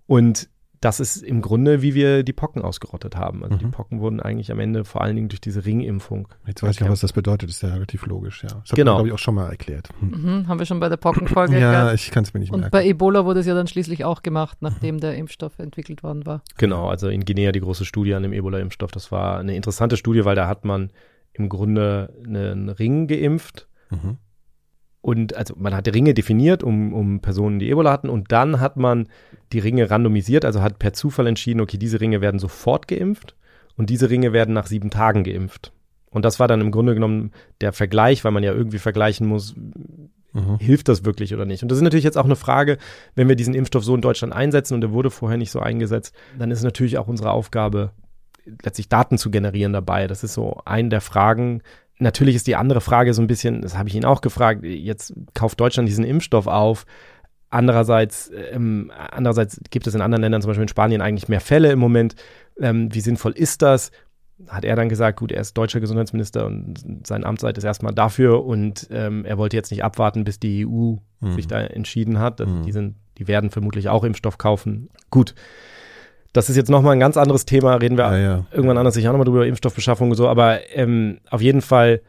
Und das ist im Grunde, wie wir die Pocken ausgerottet haben. Also mhm. die Pocken wurden eigentlich am Ende vor allen Dingen durch diese Ringimpfung. Jetzt weiß ich auch, was das bedeutet. Das ist ja relativ logisch, ja. Das genau. glaube ich, auch schon mal erklärt. Hm. Mhm, haben wir schon bei der Pockenfolge Ja, erklärt. ich kann es mir nicht Und merken. bei Ebola wurde es ja dann schließlich auch gemacht, nachdem der Impfstoff entwickelt worden war. Genau, also in Guinea die große Studie an dem Ebola-Impfstoff. Das war eine interessante Studie, weil da hat man im Grunde einen Ring geimpft. Mhm. Und also man hat Ringe definiert, um, um Personen, die Ebola hatten, und dann hat man die Ringe randomisiert, also hat per Zufall entschieden, okay, diese Ringe werden sofort geimpft und diese Ringe werden nach sieben Tagen geimpft. Und das war dann im Grunde genommen der Vergleich, weil man ja irgendwie vergleichen muss, mhm. hilft das wirklich oder nicht. Und das ist natürlich jetzt auch eine Frage, wenn wir diesen Impfstoff so in Deutschland einsetzen und der wurde vorher nicht so eingesetzt, dann ist natürlich auch unsere Aufgabe, letztlich Daten zu generieren dabei. Das ist so eine der Fragen, Natürlich ist die andere Frage so ein bisschen, das habe ich ihn auch gefragt, jetzt kauft Deutschland diesen Impfstoff auf. Andererseits, ähm, andererseits gibt es in anderen Ländern, zum Beispiel in Spanien, eigentlich mehr Fälle im Moment. Ähm, wie sinnvoll ist das? Hat er dann gesagt, gut, er ist deutscher Gesundheitsminister und sein Amtszeit ist erstmal dafür und ähm, er wollte jetzt nicht abwarten, bis die EU mhm. sich da entschieden hat. Also mhm. Die, sind, die werden vermutlich auch Impfstoff kaufen. Gut, Das ist jetzt nochmal ein ganz anderes Thema, reden wir Ja, ja. irgendwann anders sicher auch nochmal drüber, Impfstoffbeschaffung und so, aber ähm, auf jeden Fall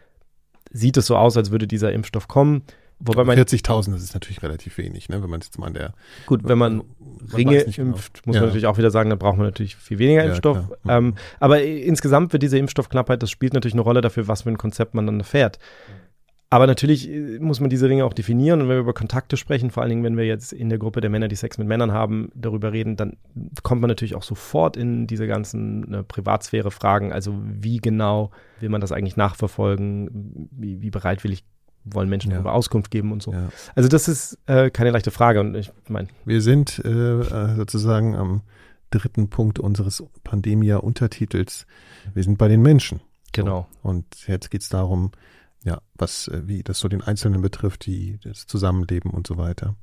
sieht es so aus, als würde dieser Impfstoff kommen. Wobei man, 40.000, das ist natürlich relativ wenig, ne? wenn man jetzt mal an der gut, wenn man man Ringe genau. impft, muss Ja. man natürlich auch wieder sagen, da braucht man natürlich viel weniger Ja, Impfstoff. klar. Ähm, aber insgesamt wird diese Impfstoffknappheit, das spielt natürlich eine Rolle dafür, was für ein Konzept man dann fährt. Aber natürlich äh, muss man diese Ringe auch definieren und wenn wir über Kontakte sprechen, vor allen Dingen, wenn wir jetzt in der Gruppe der Männer, die Sex mit Männern haben, darüber reden, dann kommt man natürlich auch sofort in diese ganzen äh, Privatsphäre-Fragen. Also wie genau will man das eigentlich nachverfolgen? Wie, wie bereitwillig wollen Menschen Ja. darüber Auskunft geben und so. Ja. Also das ist äh, keine leichte Frage und ich meine, Wir sind äh, äh, sozusagen am dritten Punkt unseres Pandemia-Untertitels. Wir sind bei den Menschen. genau. Und jetzt geht's darum, ja, was, äh, wie das so den Einzelnen betrifft, die, das Zusammenleben und so weiter.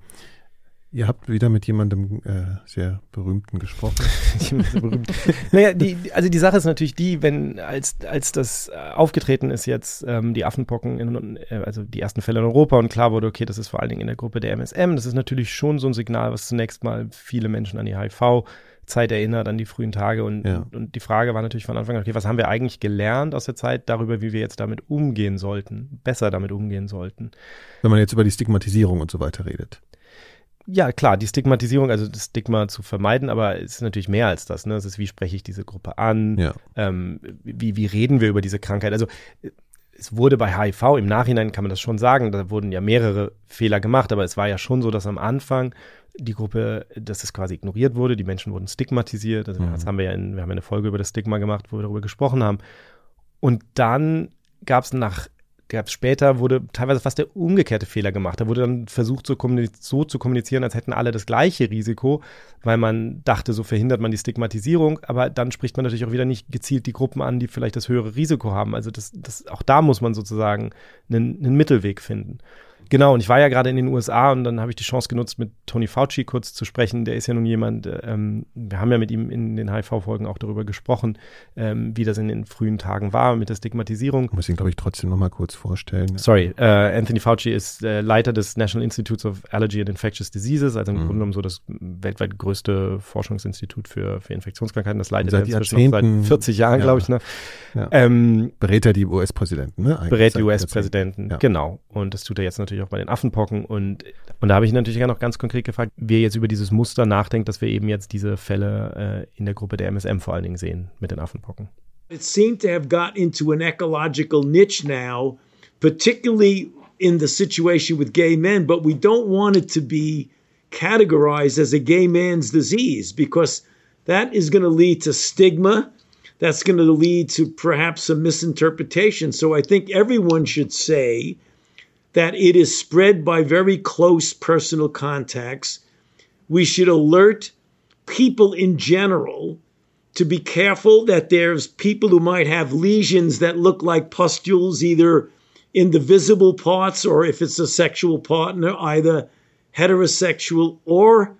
Ihr habt wieder mit jemandem äh, sehr berühmten gesprochen. naja, die, also die Sache ist natürlich die, wenn als, als das äh, aufgetreten ist jetzt, ähm, die Affenpocken, in, äh, also die ersten Fälle in Europa und klar wurde, okay, das ist vor allen Dingen in der Gruppe der MSM, das ist natürlich schon so ein Signal, was zunächst mal viele Menschen an die HIV-Zeit erinnert, an die frühen Tage und, Ja. und, die Frage war natürlich von Anfang an, okay, was haben wir eigentlich gelernt aus der Zeit darüber, wie wir jetzt damit umgehen sollten, besser damit umgehen sollten. Wenn man jetzt über die Stigmatisierung und so weiter redet. Ja, klar, die Stigmatisierung, also das Stigma zu vermeiden, aber es ist natürlich mehr als das. Ne? Es ist, wie spreche ich diese Gruppe an? Ja. Ähm, wie, wie reden wir über diese Krankheit? Also es wurde bei HIV, im Nachhinein kann man das schon sagen, da wurden ja mehrere Fehler gemacht, aber es war ja schon so, dass am Anfang die Gruppe, dass es quasi ignoriert wurde, die Menschen wurden stigmatisiert. Also Mhm. das haben wir ja in, wir haben ja eine Folge über das Stigma gemacht, wo wir darüber gesprochen haben. Und dann gab es nach, gab es später, wurde teilweise fast der umgekehrte Fehler gemacht. Da wurde dann versucht, so, so zu kommunizieren, als hätten alle das gleiche Risiko, weil man dachte, so verhindert man die Stigmatisierung, aber dann spricht man natürlich auch wieder nicht gezielt die Gruppen an, die vielleicht das höhere Risiko haben. Also das, das, auch da muss man sozusagen einen, einen Mittelweg finden. Genau, und ich war ja gerade in den USA und dann habe ich die Chance genutzt, mit Tony Fauci kurz zu sprechen. Der ist ja nun jemand, ähm, wir haben ja mit ihm in den HIV-Folgen auch darüber gesprochen, ähm, wie das in den frühen Tagen war mit der Stigmatisierung. Muss ihn, glaube ich, trotzdem nochmal kurz vorstellen. Sorry, äh, Anthony Fauci ist äh, Leiter des National Institutes of Allergy and Infectious Diseases, also im Mhm. Grunde genommen so das weltweit größte Forschungsinstitut für, für Infektionskrankheiten. Das leitet Seit er inzwischen seit 40 Jahren, Ja. glaube ich. Ne? Ja. Ähm, Berät er die US-Präsidenten, ne? Eigentlich berät die. US-Präsidenten, Ja. genau. Und das tut er jetzt natürlich auch bei den Affenpocken. Und, und da habe ich natürlich noch ganz konkret gefragt, wie er jetzt über dieses Muster nachdenkt, dass wir eben jetzt diese Fälle äh, in der Gruppe der MSM vor allen Dingen sehen mit den Affenpocken. It seemed to have got into an ecological niche now, particularly in the situation with gay men, but we don't want it to be categorized as a gay man's disease because that is going to lead to stigma. That's going to lead to perhaps some misinterpretation. So I think everyone should say that it is spread by very close personal contacts. We should alert people in general to be careful that there's people who might have lesions that look like pustules either in the visible parts or if it's a sexual partner, either heterosexual or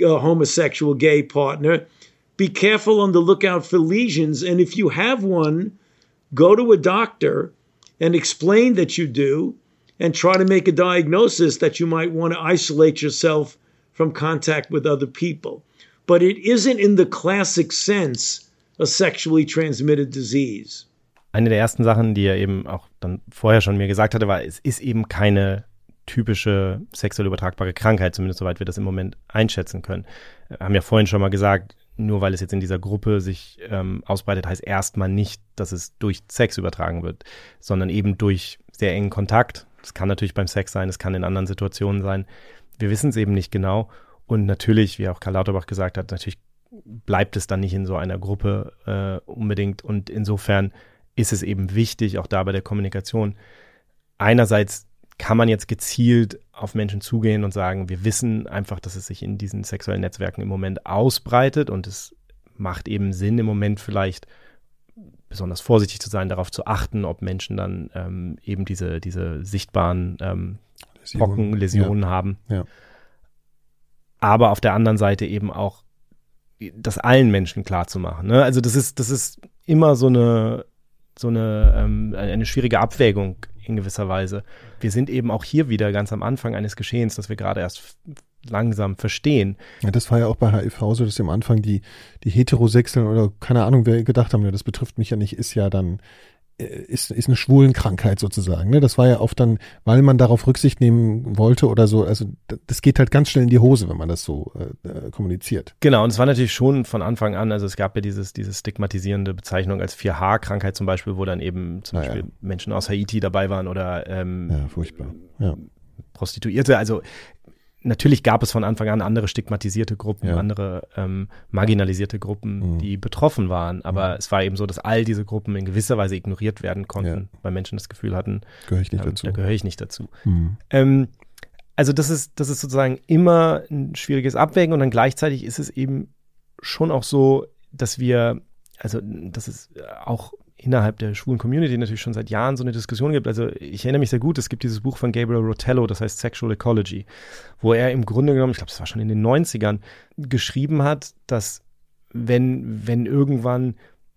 homosexual gay partner. Be careful on the lookout for lesions. And if you have one, go to a doctor and explain that you do and try to make a diagnosis that you might want to isolate yourself from contact with other people. But it isn't in the classic sense a sexually transmitted disease. Eine der ersten Sachen, die er eben auch dann vorher schon mir gesagt hatte, war, es ist eben keine typische sexuell übertragbare Krankheit, zumindest soweit wir das im Moment einschätzen können. Wir haben ja vorhin schon mal gesagt, nur weil es jetzt in dieser Gruppe sich ähm, ausbreitet, heißt erstmal nicht, dass es durch Sex übertragen wird, sondern eben durch sehr engen Kontakt. Das kann natürlich beim Sex sein, es kann in anderen Situationen sein. Wir wissen es eben nicht genau. Und natürlich, wie auch Karl Lauterbach gesagt hat, natürlich bleibt es dann nicht in so einer Gruppe äh, unbedingt. Und insofern ist es eben wichtig, auch da bei der Kommunikation, einerseits kann man jetzt gezielt auf Menschen zugehen und sagen, wir wissen einfach, dass es sich in diesen sexuellen Netzwerken im Moment ausbreitet und es macht eben Sinn im Moment vielleicht besonders vorsichtig zu sein, darauf zu achten, ob Menschen dann ähm, eben diese, diese sichtbaren ähm, Läsionen. Pocken, Läsionen haben. Ja. Aber auf der anderen Seite eben auch das allen Menschen klar zu machen. Ne? Also das ist, das ist immer so eine, so eine, ähm, eine schwierige Abwägung in gewisser Weise. Wir sind eben auch hier wieder ganz am Anfang eines Geschehens, das wir gerade erst langsam verstehen. Ja, das war ja auch bei HIV so, dass am Anfang die, die Heterosexuellen oder keine Ahnung, wer gedacht haben, ja, das betrifft mich ja nicht, ist ja dann äh, ist, ist eine Schwulenkrankheit sozusagen. Ne? Das war ja oft dann, weil man darauf Rücksicht nehmen wollte oder so. Also das geht halt ganz schnell in die Hose, wenn man das so äh, äh, kommuniziert. Genau, und es war natürlich schon von Anfang an, also es gab ja dieses, diese stigmatisierende Bezeichnung als 4H-Krankheit zum Beispiel, wo dann eben zum Na Beispiel ja. Menschen aus Haiti dabei waren oder ähm, Ja, furchtbar. Ja. Prostituierte. Also natürlich gab es von Anfang an andere stigmatisierte Gruppen, Ja. andere ähm, marginalisierte Gruppen, Mhm. die betroffen waren. Aber es war eben so, dass all diese Gruppen in gewisser Weise ignoriert werden konnten, weil Menschen das Gefühl hatten, Gehöre ich nicht ähm, dazu. da gehöre ich nicht dazu. Hm. Ähm, also das ist, das ist sozusagen immer ein schwieriges Abwägen und dann gleichzeitig ist es eben schon auch so, dass wir, also dass es auch innerhalb der schwulen Community natürlich schon seit Jahren so eine Diskussion gibt. Also ich erinnere mich sehr gut, es gibt dieses Buch von Gabriel Rotello, das heißt Sexual Ecology, wo er im Grunde genommen, ich glaube, es war schon in den 90ern, geschrieben hat, dass wenn, wenn irgendwann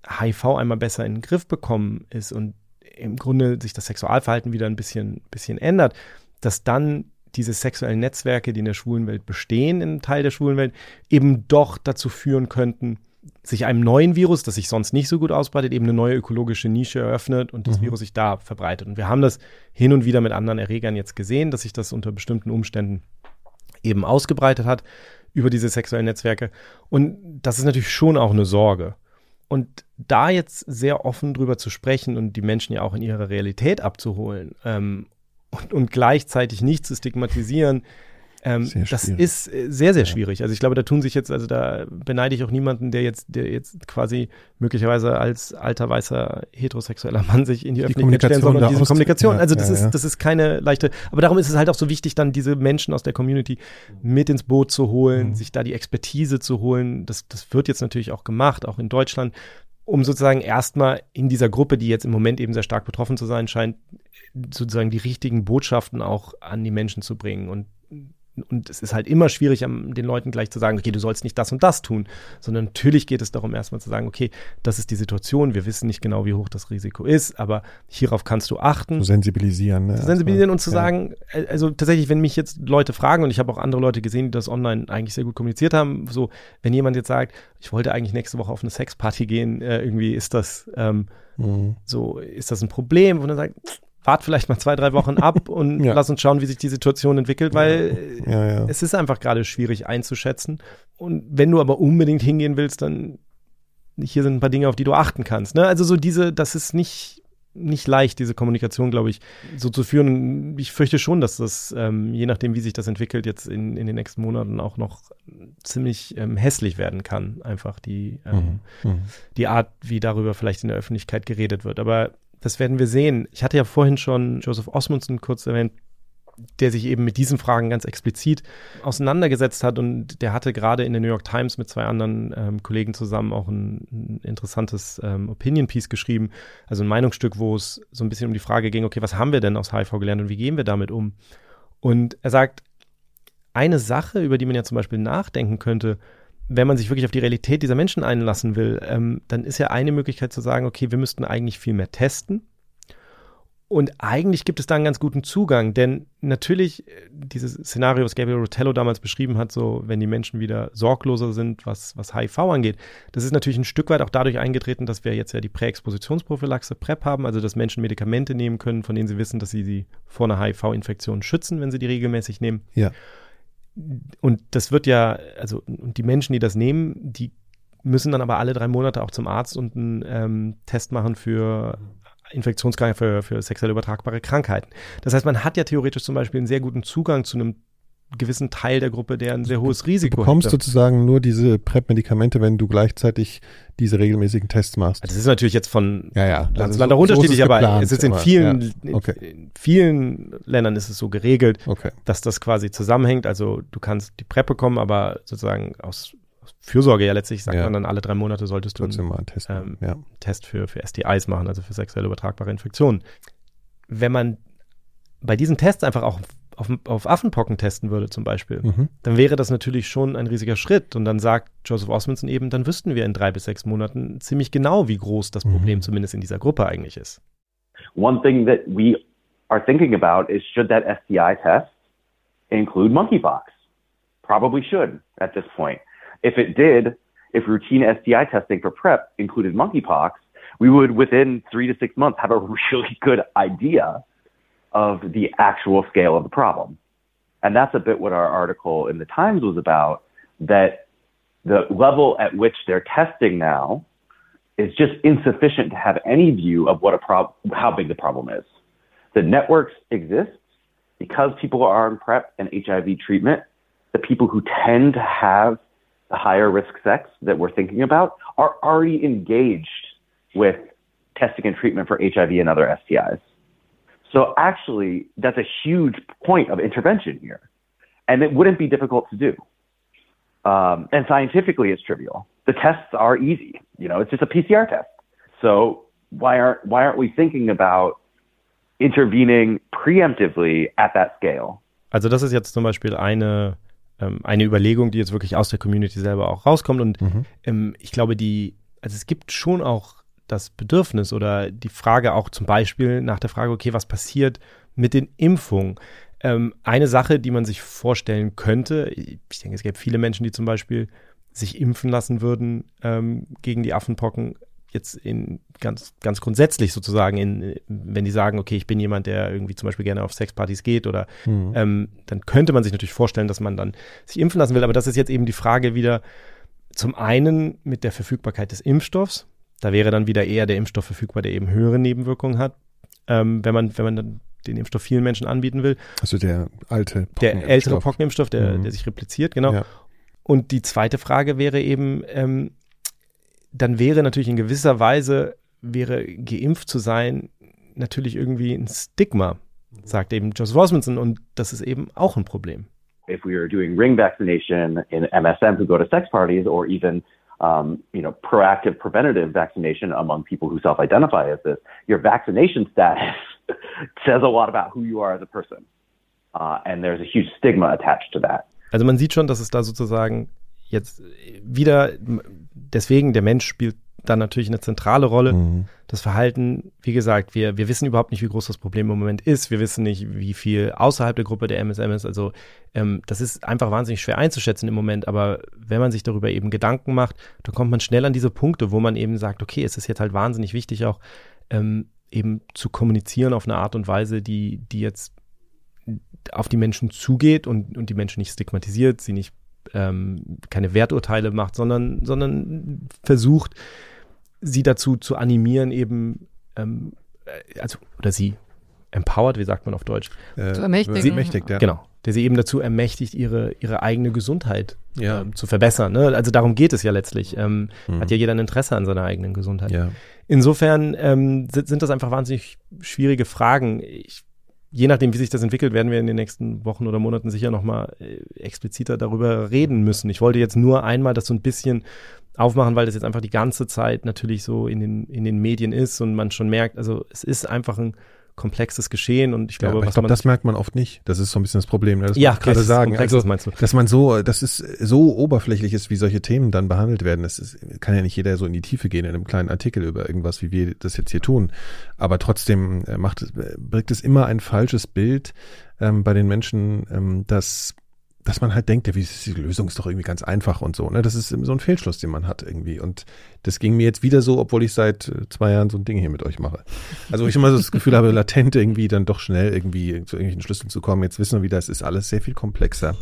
HIV einmal besser in den Griff bekommen ist und im Grunde sich das Sexualverhalten wieder ein bisschen, bisschen ändert, dass dann diese sexuellen Netzwerke, die in der schwulen Welt bestehen, in einem Teil der schwulen Welt, eben doch dazu führen könnten, sich einem neuen Virus, das sich sonst nicht so gut ausbreitet, eben eine neue ökologische Nische eröffnet und das Mhm. Virus sich da verbreitet. Und wir haben das hin und wieder mit anderen Erregern jetzt gesehen, dass sich das unter bestimmten Umständen eben ausgebreitet hat über diese sexuellen Netzwerke. Und das ist natürlich schon auch eine Sorge. Und da jetzt sehr offen drüber zu sprechen und die Menschen ja auch in ihre Realität abzuholen ähm, und, und gleichzeitig nicht zu stigmatisieren, ähm, das ist äh, sehr, sehr schwierig. Also ich glaube, da tun sich jetzt, also da beneide ich auch niemanden, der jetzt, der jetzt quasi möglicherweise als alter weißer heterosexueller Mann sich in die, Öffentlichkeit stellen soll und diese Kommunikation. ja, also das ja, ist, ja. das ist keine leichte, aber darum ist es halt auch so wichtig, dann diese Menschen aus der Community mit ins Boot zu holen, Mhm. sich da die Expertise zu holen. Das, das wird jetzt natürlich auch gemacht, auch in Deutschland, um sozusagen erstmal in dieser Gruppe, die jetzt im Moment eben sehr stark betroffen zu sein scheint, sozusagen die richtigen Botschaften auch an die Menschen zu bringen. Und, und es ist halt immer schwierig, den Leuten gleich zu sagen, okay, du sollst nicht das und das tun, sondern natürlich geht es darum, erstmal zu sagen, okay, das ist die Situation, wir wissen nicht genau, wie hoch das Risiko ist, aber hierauf kannst du achten Zu sensibilisieren. Ne? zu sensibilisieren und zu Ja. sagen, äh, also tatsächlich, wenn mich jetzt Leute fragen, und ich habe auch andere Leute gesehen, die das online eigentlich sehr gut kommuniziert haben, so, wenn jemand jetzt sagt, ich wollte eigentlich nächste Woche auf eine Sexparty gehen, äh, irgendwie ist das ähm, Mhm. so, ist das ein Problem? Und dann sagt, wart vielleicht mal zwei, drei Wochen ab und Ja. lass uns schauen, wie sich die Situation entwickelt, weil äh, Ja, ja. es ist einfach gerade schwierig einzuschätzen. Und wenn du aber unbedingt hingehen willst, dann hier sind ein paar Dinge, auf die du achten kannst. Ne? Also so diese, das ist nicht, nicht leicht, diese Kommunikation, glaube ich, so zu führen. Und ich fürchte schon, dass das, ähm, je nachdem, wie sich das entwickelt, jetzt in, in den nächsten Monaten auch noch ziemlich ähm, hässlich werden kann. Einfach die, ähm, Mhm. Mhm. die Art, wie darüber vielleicht in der Öffentlichkeit geredet wird. Aber das werden wir sehen. Ich hatte ja vorhin schon Joseph Osmundson kurz erwähnt, der sich eben mit diesen Fragen ganz explizit auseinandergesetzt hat und der hatte gerade in der New York Times mit zwei anderen ähm, Kollegen zusammen auch ein, ein interessantes ähm, Opinion-Piece geschrieben, also ein Meinungsstück, wo es so ein bisschen um die Frage ging, okay, was haben wir denn aus HIV gelernt und wie gehen wir damit um? Und er sagt, eine Sache, über die man ja zum Beispiel nachdenken könnte, wenn man sich wirklich auf die Realität dieser Menschen einlassen will, ähm, dann ist ja eine Möglichkeit zu sagen, okay, wir müssten eigentlich viel mehr testen. Und eigentlich gibt es da einen ganz guten Zugang, denn natürlich äh, dieses Szenario, was Gabriel Rotello damals beschrieben hat, so wenn die Menschen wieder sorgloser sind, was, was HIV angeht, das ist natürlich ein Stück weit auch dadurch eingetreten, dass wir jetzt ja die Präexpositionsprophylaxe PrEP haben, also dass Menschen Medikamente nehmen können, von denen sie wissen, dass sie sie vor einer HIV-Infektion schützen, wenn sie die regelmäßig nehmen. Ja. Und das wird ja, also die Menschen, die das nehmen, die müssen dann aber alle drei Monate auch zum Arzt und einen ähm, Test machen für Infektionskrankheiten, für, für sexuell übertragbare Krankheiten. Das heißt, man hat ja theoretisch zum Beispiel einen sehr guten Zugang zu einem gewissen Teil der Gruppe, der ein sehr hohes Risiko Du bekommst hätte. sozusagen nur diese PrEP-Medikamente, wenn du gleichzeitig diese regelmäßigen Tests machst. Also das ist natürlich jetzt von Ja, ja. Land zu Land auch unterschiedlich, aber es ist in vielen, ja. Okay. in, vielen Ländern ist es so geregelt, Okay. dass das quasi zusammenhängt. Also du kannst die PrEP bekommen, aber sozusagen aus, Fürsorge ja letztlich sagt Ja. man dann alle drei Monate solltest du einen einen Test. ähm, ja. Test für, für STIs machen, also für sexuell übertragbare Infektionen. Wenn man bei diesen Tests einfach auch auf, auf Affenpocken testen würde zum Beispiel, Mhm. dann wäre das natürlich schon ein riesiger Schritt. Und dann sagt Joseph Osmondson eben, dann wüssten wir in drei bis sechs Monaten ziemlich genau, wie groß das Mhm. Problem zumindest in dieser Gruppe eigentlich ist. One thing that we are thinking about is should that STI test include monkeypox? probably should at this point. If it did, if routine STI testing for PrEP included monkeypox, we would within three to six months have a really good idea of the actual scale of the problem. And that's a bit what our article in the Times was about that the level at which they're testing now is just insufficient to have any view of what a prob- how big the problem is. The networks exist because people are on PrEP and HIV treatment. The people who tend to have the higher risk sex that we're thinking about are already engaged with testing and treatment for HIV and other STIs. So actually, that's a huge point of intervention here. And it wouldn't be difficult to do. Um, and scientifically, it's trivial. The tests are easy. You know, it's just a PCR test. So why aren't why aren't we thinking about intervening preemptively at that scale? Also das ist jetzt zum Beispiel eine ähm, eine Überlegung, die jetzt wirklich aus der Community selber auch rauskommt. Und mhm. ähm, ich glaube, die also es gibt schon auch das Bedürfnis oder die Frage auch zum Beispiel nach der Frage, okay, was passiert mit den Impfungen? Ähm, eine Sache, die man sich vorstellen könnte, ich denke, es gäbe viele Menschen, die zum Beispiel sich impfen lassen würden ähm, gegen die Affenpocken, jetzt in ganz, ganz grundsätzlich sozusagen, in, wenn die sagen, okay, ich bin jemand, der irgendwie zum Beispiel gerne auf Sexpartys geht oder mhm. ähm, dann könnte man sich natürlich vorstellen, dass man dann sich impfen lassen will. Aber das ist jetzt eben die Frage wieder zum einen mit der Verfügbarkeit des Impfstoffs. Da wäre dann wieder eher der Impfstoff verfügbar, der eben höhere Nebenwirkungen hat, ähm, wenn man, wenn man dann den Impfstoff vielen Menschen anbieten will. Also der alte Der ältere Pockenimpfstoff, der, mhm. der sich repliziert, genau. Ja. Und die zweite Frage wäre eben, ähm, dann wäre natürlich in gewisser Weise, wäre geimpft zu sein, natürlich irgendwie ein Stigma, sagt eben Joseph Rosmanson, und das ist eben auch ein Problem. If we are doing ring vaccination in MSM who go to sex parties or even um, you know, proactive preventative vaccination among people who self-identify as this, your vaccination status says a lot about who you are as a person. Uh, and there's a huge stigma attached to that. Also man sieht schon, dass es da sozusagen jetzt wieder, deswegen der Mensch spielt dann natürlich eine zentrale Rolle. Mhm. Das Verhalten, wie gesagt, wir, wir wissen überhaupt nicht, wie groß das Problem im Moment ist. Wir wissen nicht, wie viel außerhalb der Gruppe der MSM ist. Also ähm, das ist einfach wahnsinnig schwer einzuschätzen im Moment. Aber wenn man sich darüber eben Gedanken macht, dann kommt man schnell an diese Punkte, wo man eben sagt, okay, es ist jetzt halt wahnsinnig wichtig auch ähm, eben zu kommunizieren auf eine Art und Weise, die, die jetzt auf die Menschen zugeht und, und die Menschen nicht stigmatisiert, sie nicht ähm, keine Werturteile macht, sondern, sondern versucht, sie dazu zu animieren, eben, ähm, äh, also, oder sie empowered, wie sagt man auf Deutsch? Äh, zu ermächtigen. Sie ermächtigt, ja. Genau. Der sie eben dazu ermächtigt, ihre, ihre eigene Gesundheit ja. ähm, zu verbessern. Ne? Also darum geht es ja letztlich. Ähm, mhm. Hat ja jeder ein Interesse an seiner eigenen Gesundheit. Ja. Insofern ähm, sind, sind das einfach wahnsinnig schwierige Fragen. Ich je nachdem, wie sich das entwickelt, werden wir in den nächsten Wochen oder Monaten sicher nochmal äh, expliziter darüber reden müssen. Ich wollte jetzt nur einmal das so ein bisschen aufmachen, weil das jetzt einfach die ganze Zeit natürlich so in den, in den Medien ist und man schon merkt, also es ist einfach ein komplexes Geschehen und ich glaube, ja, ich glaube, das merkt man oft nicht. Das ist so ein bisschen das Problem. Ne? Das ja, gerade sagen. Also, meinst du? dass man so, dass es so oberflächlich ist, wie solche Themen dann behandelt werden. Das ist, kann ja nicht jeder so in die Tiefe gehen in einem kleinen Artikel über irgendwas, wie wir das jetzt hier tun. Aber trotzdem äh, macht es, birgt es immer ein falsches Bild ähm, bei den Menschen, ähm, dass dass man halt denkt, ja, die Lösung ist doch irgendwie ganz einfach und so. Ne? Das ist so ein Fehlschluss, den man hat irgendwie. Und das ging mir jetzt wieder so, obwohl ich seit äh, zwei Jahren so ein Ding hier mit euch mache. Also ich immer so das Gefühl habe, latent irgendwie dann doch schnell irgendwie zu irgendwelchen Schlüsseln zu kommen. Jetzt wissen wir wieder, es ist alles sehr viel komplexer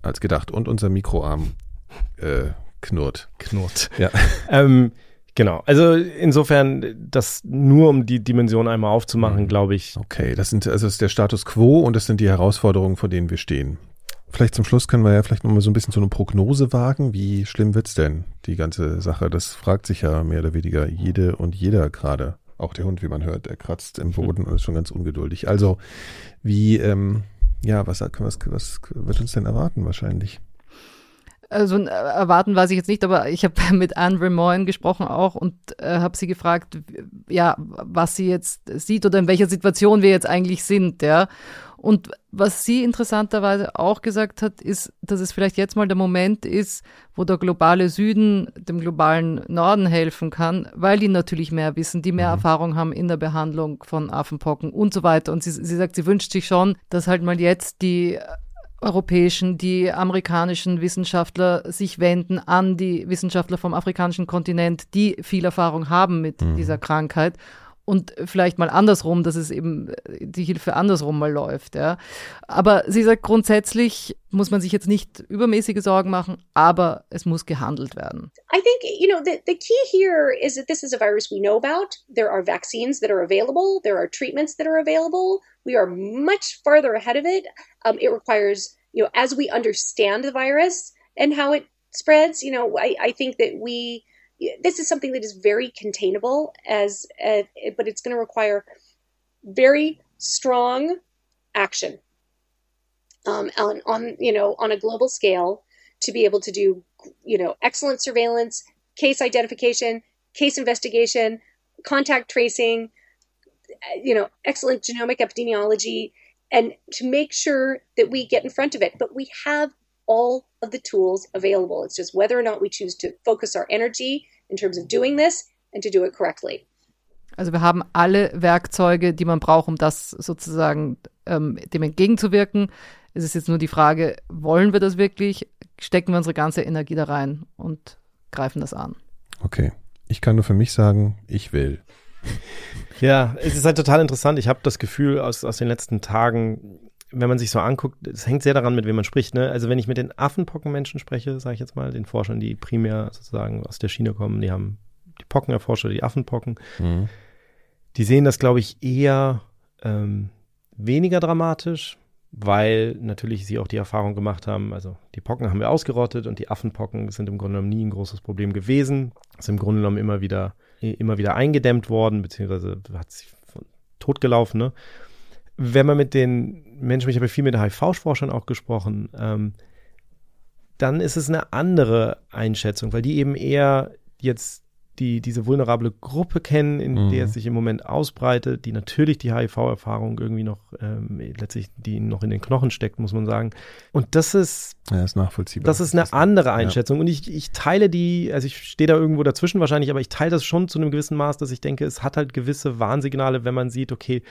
als gedacht. Und unser Mikroarm äh, knurrt. Knurrt. Ja. ähm, Genau, also insofern, das nur um die Dimension einmal aufzumachen, mhm. glaube ich. Okay, das sind also das ist der Status quo und das sind die Herausforderungen, vor denen wir stehen. Vielleicht zum Schluss können wir ja vielleicht nochmal so ein bisschen so eine Prognose wagen. Wie schlimm wird's denn, die ganze Sache? Das fragt sich ja mehr oder weniger jede und jeder gerade. Auch der Hund, wie man hört, der kratzt im Boden und ist schon ganz ungeduldig. Also, wie, ähm, ja, was, was, was wird uns denn erwarten wahrscheinlich? Also erwarten weiß ich jetzt nicht, aber ich habe mit Anne Remoyne gesprochen auch und äh, habe sie gefragt, ja, was sie jetzt sieht oder in welcher Situation wir jetzt eigentlich sind, ja. Und was sie interessanterweise auch gesagt hat, ist, dass es vielleicht jetzt mal der Moment ist, wo der globale Süden dem globalen Norden helfen kann, weil die natürlich mehr wissen, die mehr mhm. Erfahrung haben in der Behandlung von Affenpocken und so weiter. Und sie, sie sagt, sie wünscht sich schon, dass halt mal jetzt die europäischen, die amerikanischen Wissenschaftler sich wenden an die Wissenschaftler vom afrikanischen Kontinent, die viel Erfahrung haben mit mhm. dieser Krankheit und vielleicht mal andersrum, dass es eben äh, die Hilfe andersrum mal läuft. Ja. Aber sie sagt, grundsätzlich muss man sich jetzt nicht übermäßige Sorgen machen, aber es muss gehandelt werden. I think, you know, the, the key here is that this is a virus we know about. There are vaccines that are available. There are treatments that are available. We are much farther ahead of it. Um, it requires, you know, as we understand the virus and how it spreads, you know, I, I think that we this is something that is very containable as uh, but it's going to require very strong action um, on on you know on a global scale to be able to do you know excellent surveillance case identification case investigation contact tracing you know excellent genomic epidemiology and to make sure that we get in front of it. But we have all of the tools available. It's just whether or not we choose to focus our energy in terms of doing this and to do it correctly. Also wir haben alle Werkzeuge, die man braucht, um das sozusagen ähm, dem entgegenzuwirken. Es ist jetzt nur die Frage, wollen wir das wirklich? Stecken wir unsere ganze Energie da rein und greifen das an? Okay. Ich kann nur für mich sagen, ich will. Ja, es ist halt total interessant. Ich habe das Gefühl aus, aus den letzten Tagen, wenn man sich so anguckt, es hängt sehr daran, mit wem man spricht. Ne? Also wenn ich mit den Affenpockenmenschen spreche, sage ich jetzt mal, den Forschern, die primär sozusagen aus der Schiene kommen, die haben die Pocken erforscht die Affenpocken, mhm. die sehen das, glaube ich, eher ähm, weniger dramatisch, weil natürlich sie auch die Erfahrung gemacht haben, also die Pocken haben wir ausgerottet und die Affenpocken sind im Grunde genommen nie ein großes Problem gewesen. Ist im Grunde genommen immer wieder, immer wieder eingedämmt worden, beziehungsweise hat sich totgelaufen, ne? Wenn man mit den Menschen, ich habe viel mit HIV-Forschern auch gesprochen, ähm, dann ist es eine andere Einschätzung, weil die eben eher jetzt die, diese vulnerable Gruppe kennen, in mhm. der es sich im Moment ausbreitet, die natürlich die HIV-Erfahrung irgendwie noch ähm, letztlich, die noch in den Knochen steckt, muss man sagen. Und das ist, ja, ist nachvollziehbar. Das ist eine das andere Einschätzung. Ja. Und ich, ich teile die, also ich stehe da irgendwo dazwischen wahrscheinlich, aber ich teile das schon zu einem gewissen Maß, dass ich denke, es hat halt gewisse Warnsignale, wenn man sieht, okay,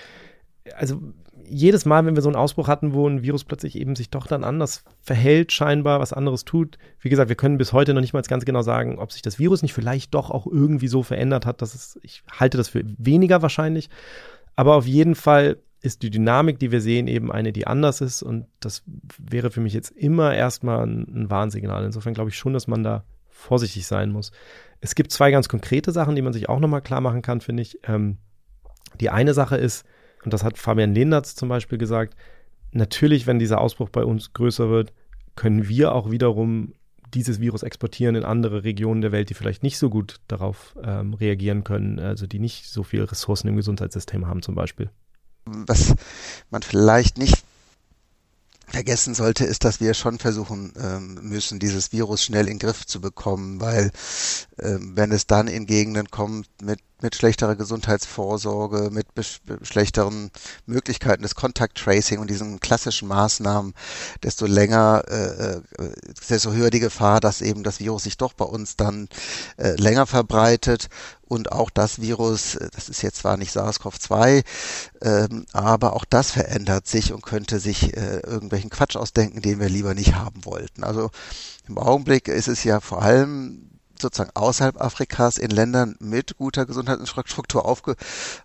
also jedes Mal, wenn wir so einen Ausbruch hatten, wo ein Virus plötzlich eben sich doch dann anders verhält, scheinbar was anderes tut. Wie gesagt, wir können bis heute noch nicht mal ganz genau sagen, ob sich das Virus nicht vielleicht doch auch irgendwie so verändert hat, dass es, ich halte das für weniger wahrscheinlich. Aber auf jeden Fall ist die Dynamik, die wir sehen, eben eine, die anders ist. Und das wäre für mich jetzt immer erstmal ein, ein Warnsignal. Insofern glaube ich schon, dass man da vorsichtig sein muss. Es gibt zwei ganz konkrete Sachen, die man sich auch nochmal klar machen kann, finde ich. Ähm, die eine Sache ist, und das hat Fabian Lehnertz zum Beispiel gesagt, natürlich, wenn dieser Ausbruch bei uns größer wird, können wir auch wiederum dieses Virus exportieren in andere Regionen der Welt, die vielleicht nicht so gut darauf ähm, reagieren können, also die nicht so viele Ressourcen im Gesundheitssystem haben zum Beispiel. Was man vielleicht nicht vergessen sollte, ist, dass wir schon versuchen ähm, müssen, dieses Virus schnell in den Griff zu bekommen, weil ähm, wenn es dann in Gegenden kommt mit mit schlechterer Gesundheitsvorsorge, mit schlechteren Möglichkeiten des Contact Tracing und diesen klassischen Maßnahmen, desto länger, äh, äh, desto höher die Gefahr, dass eben das Virus sich doch bei uns dann äh, länger verbreitet und auch das Virus, äh, das ist jetzt zwar nicht SARS-CoV-2, ähm, aber auch das verändert sich und könnte sich äh, irgendwelchen Quatsch ausdenken, den wir lieber nicht haben wollten. Also im Augenblick ist es ja vor allem sozusagen außerhalb Afrikas in Ländern mit guter Gesundheitsstruktur aufge,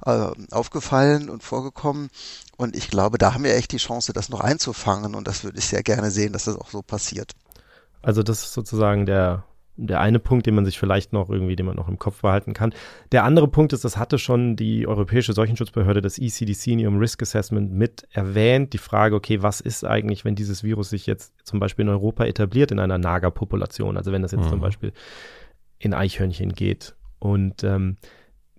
äh, aufgefallen und vorgekommen. Und ich glaube, da haben wir echt die Chance, das noch einzufangen. Und das würde ich sehr gerne sehen, dass das auch so passiert. Also das ist sozusagen der, der eine Punkt, den man sich vielleicht noch irgendwie, den man noch im Kopf behalten kann. Der andere Punkt ist, das hatte schon die Europäische Seuchenschutzbehörde, das ECDC in ihrem Risk Assessment mit erwähnt. Die Frage, okay, was ist eigentlich, wenn dieses Virus sich jetzt zum Beispiel in Europa etabliert in einer Nagerpopulation? Also wenn das jetzt mhm. zum Beispiel in Eichhörnchen geht. Und ähm,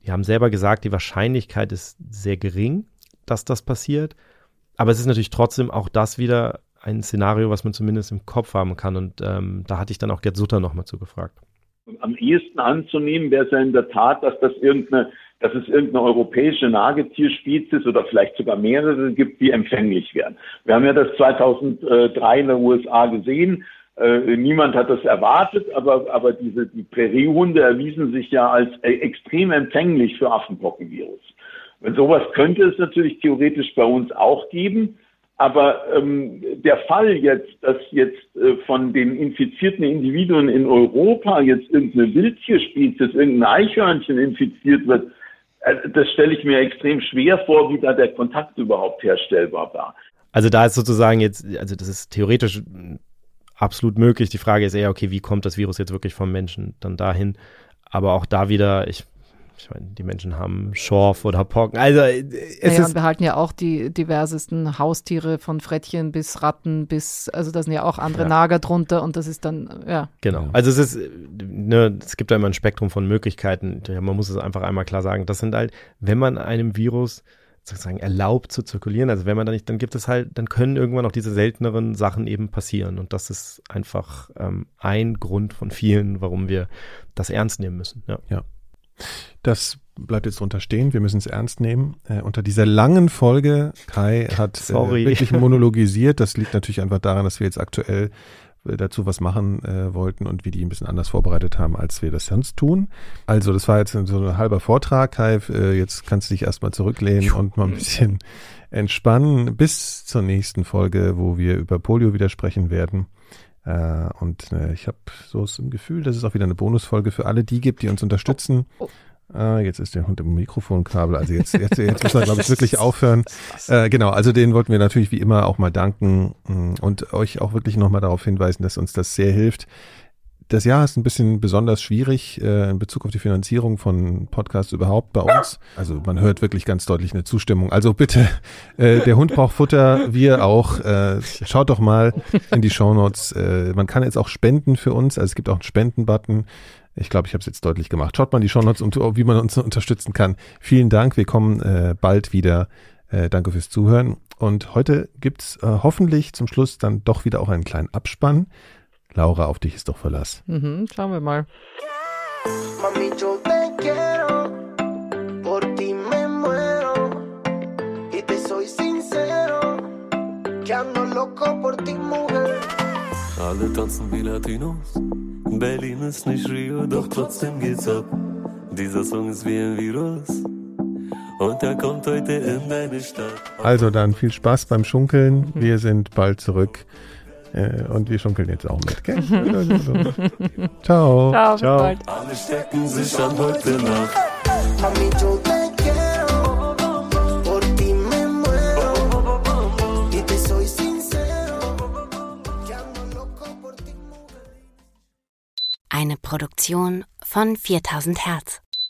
die haben selber gesagt, die Wahrscheinlichkeit ist sehr gering, dass das passiert. Aber es ist natürlich trotzdem auch das wieder ein Szenario, was man zumindest im Kopf haben kann. Und ähm, da hatte ich dann auch Gerd Sutter nochmal zugefragt. Am ehesten anzunehmen wäre es ja in der Tat, dass das irgendeine, dass es irgendeine europäische Nagetierspezies oder vielleicht sogar mehrere gibt, die empfänglich wären. Wir haben ja das 2003 in den USA gesehen. Äh, niemand hat das erwartet, aber, aber diese, die Präriehunde erwiesen sich ja als äh, extrem empfänglich für Affenpockenvirus. Wenn sowas könnte es natürlich theoretisch bei uns auch geben. Aber ähm, der Fall jetzt, dass jetzt äh, von den infizierten Individuen in Europa jetzt irgendeine Wildtierspezies, irgendein Eichhörnchen infiziert wird, äh, das stelle ich mir extrem schwer vor, wie da der Kontakt überhaupt herstellbar war. Also da ist sozusagen jetzt, also das ist theoretisch absolut möglich. Die Frage ist eher, okay, wie kommt das Virus jetzt wirklich vom Menschen dann dahin? Aber auch da wieder, ich ich meine, die Menschen haben Schorf oder Pocken. Also es naja, ist und wir halten ja auch die diversesten Haustiere von Frettchen bis Ratten bis, also da sind ja auch andere Ja. Nager drunter und das ist dann, ja. Genau. Also es ist, ne, es gibt da immer ein Spektrum von Möglichkeiten. Ja, man muss es einfach einmal klar sagen. Das sind halt, wenn man einem Virus sozusagen erlaubt zu zirkulieren, also wenn man da nicht, dann gibt es halt, dann können irgendwann auch diese selteneren Sachen eben passieren. Und das ist einfach ähm, ein Grund von vielen, warum wir das ernst nehmen müssen. Ja. Das bleibt jetzt drunter stehen. Wir müssen es ernst nehmen. Äh, unter dieser langen Folge, Kai hat äh, wirklich monologisiert. Das liegt natürlich einfach daran, dass wir jetzt aktuell äh, dazu was machen äh, wollten und wir die ein bisschen anders vorbereitet haben, als wir das sonst tun. Also, das war jetzt so ein halber Vortrag, Kai. Äh, jetzt kannst du dich erstmal zurücklehnen und mal ein bisschen entspannen bis zur nächsten Folge, wo wir über Polio wieder sprechen werden. Äh, und äh, ich habe so das Gefühl, dass es auch wieder eine Bonusfolge für alle die gibt, die uns unterstützen. Oh. Ah, jetzt ist der Hund im Mikrofonkabel. Also jetzt, jetzt, jetzt müssen wir, glaube ich, wirklich aufhören. Äh, genau, also denen wollten wir natürlich wie immer auch mal danken mh, und euch auch wirklich nochmal darauf hinweisen, dass uns das sehr hilft. Das Jahr ist ein bisschen besonders schwierig äh, in Bezug auf die Finanzierung von Podcasts überhaupt bei uns. Also man hört wirklich ganz deutlich eine Zustimmung. Also bitte, äh, der Hund braucht Futter, wir auch. Äh, schaut doch mal in die Shownotes. Äh, man kann jetzt auch spenden für uns. Also es gibt auch einen Spenden-Button. Ich glaube, ich habe es jetzt deutlich gemacht. Schaut mal in die Shownotes, und wie man uns unterstützen kann. Vielen Dank. Wir kommen äh, bald wieder. Äh, danke fürs Zuhören. Und heute gibt's äh, hoffentlich zum Schluss dann doch wieder auch einen kleinen Abspann. Laura, auf dich ist doch Verlass. Mhm, schauen wir mal. Mami, yo te quiero, por ti me muero. Y te soy sincero, que ando loco por ti, mujer. Alle tanzen wie Latinos. Berlin ist nicht Rio, doch trotzdem geht's ab. Dieser Song ist wie ein Virus. Und er kommt heute in deine Stadt. Also dann viel Spaß beim Schunkeln. Wir sind bald zurück. Äh, und wir schunkeln jetzt auch mit. Gell? Ciao. Ciao, bis bald. Alle stecken sich an heute Nacht. Eine Produktion von 4000 Hertz.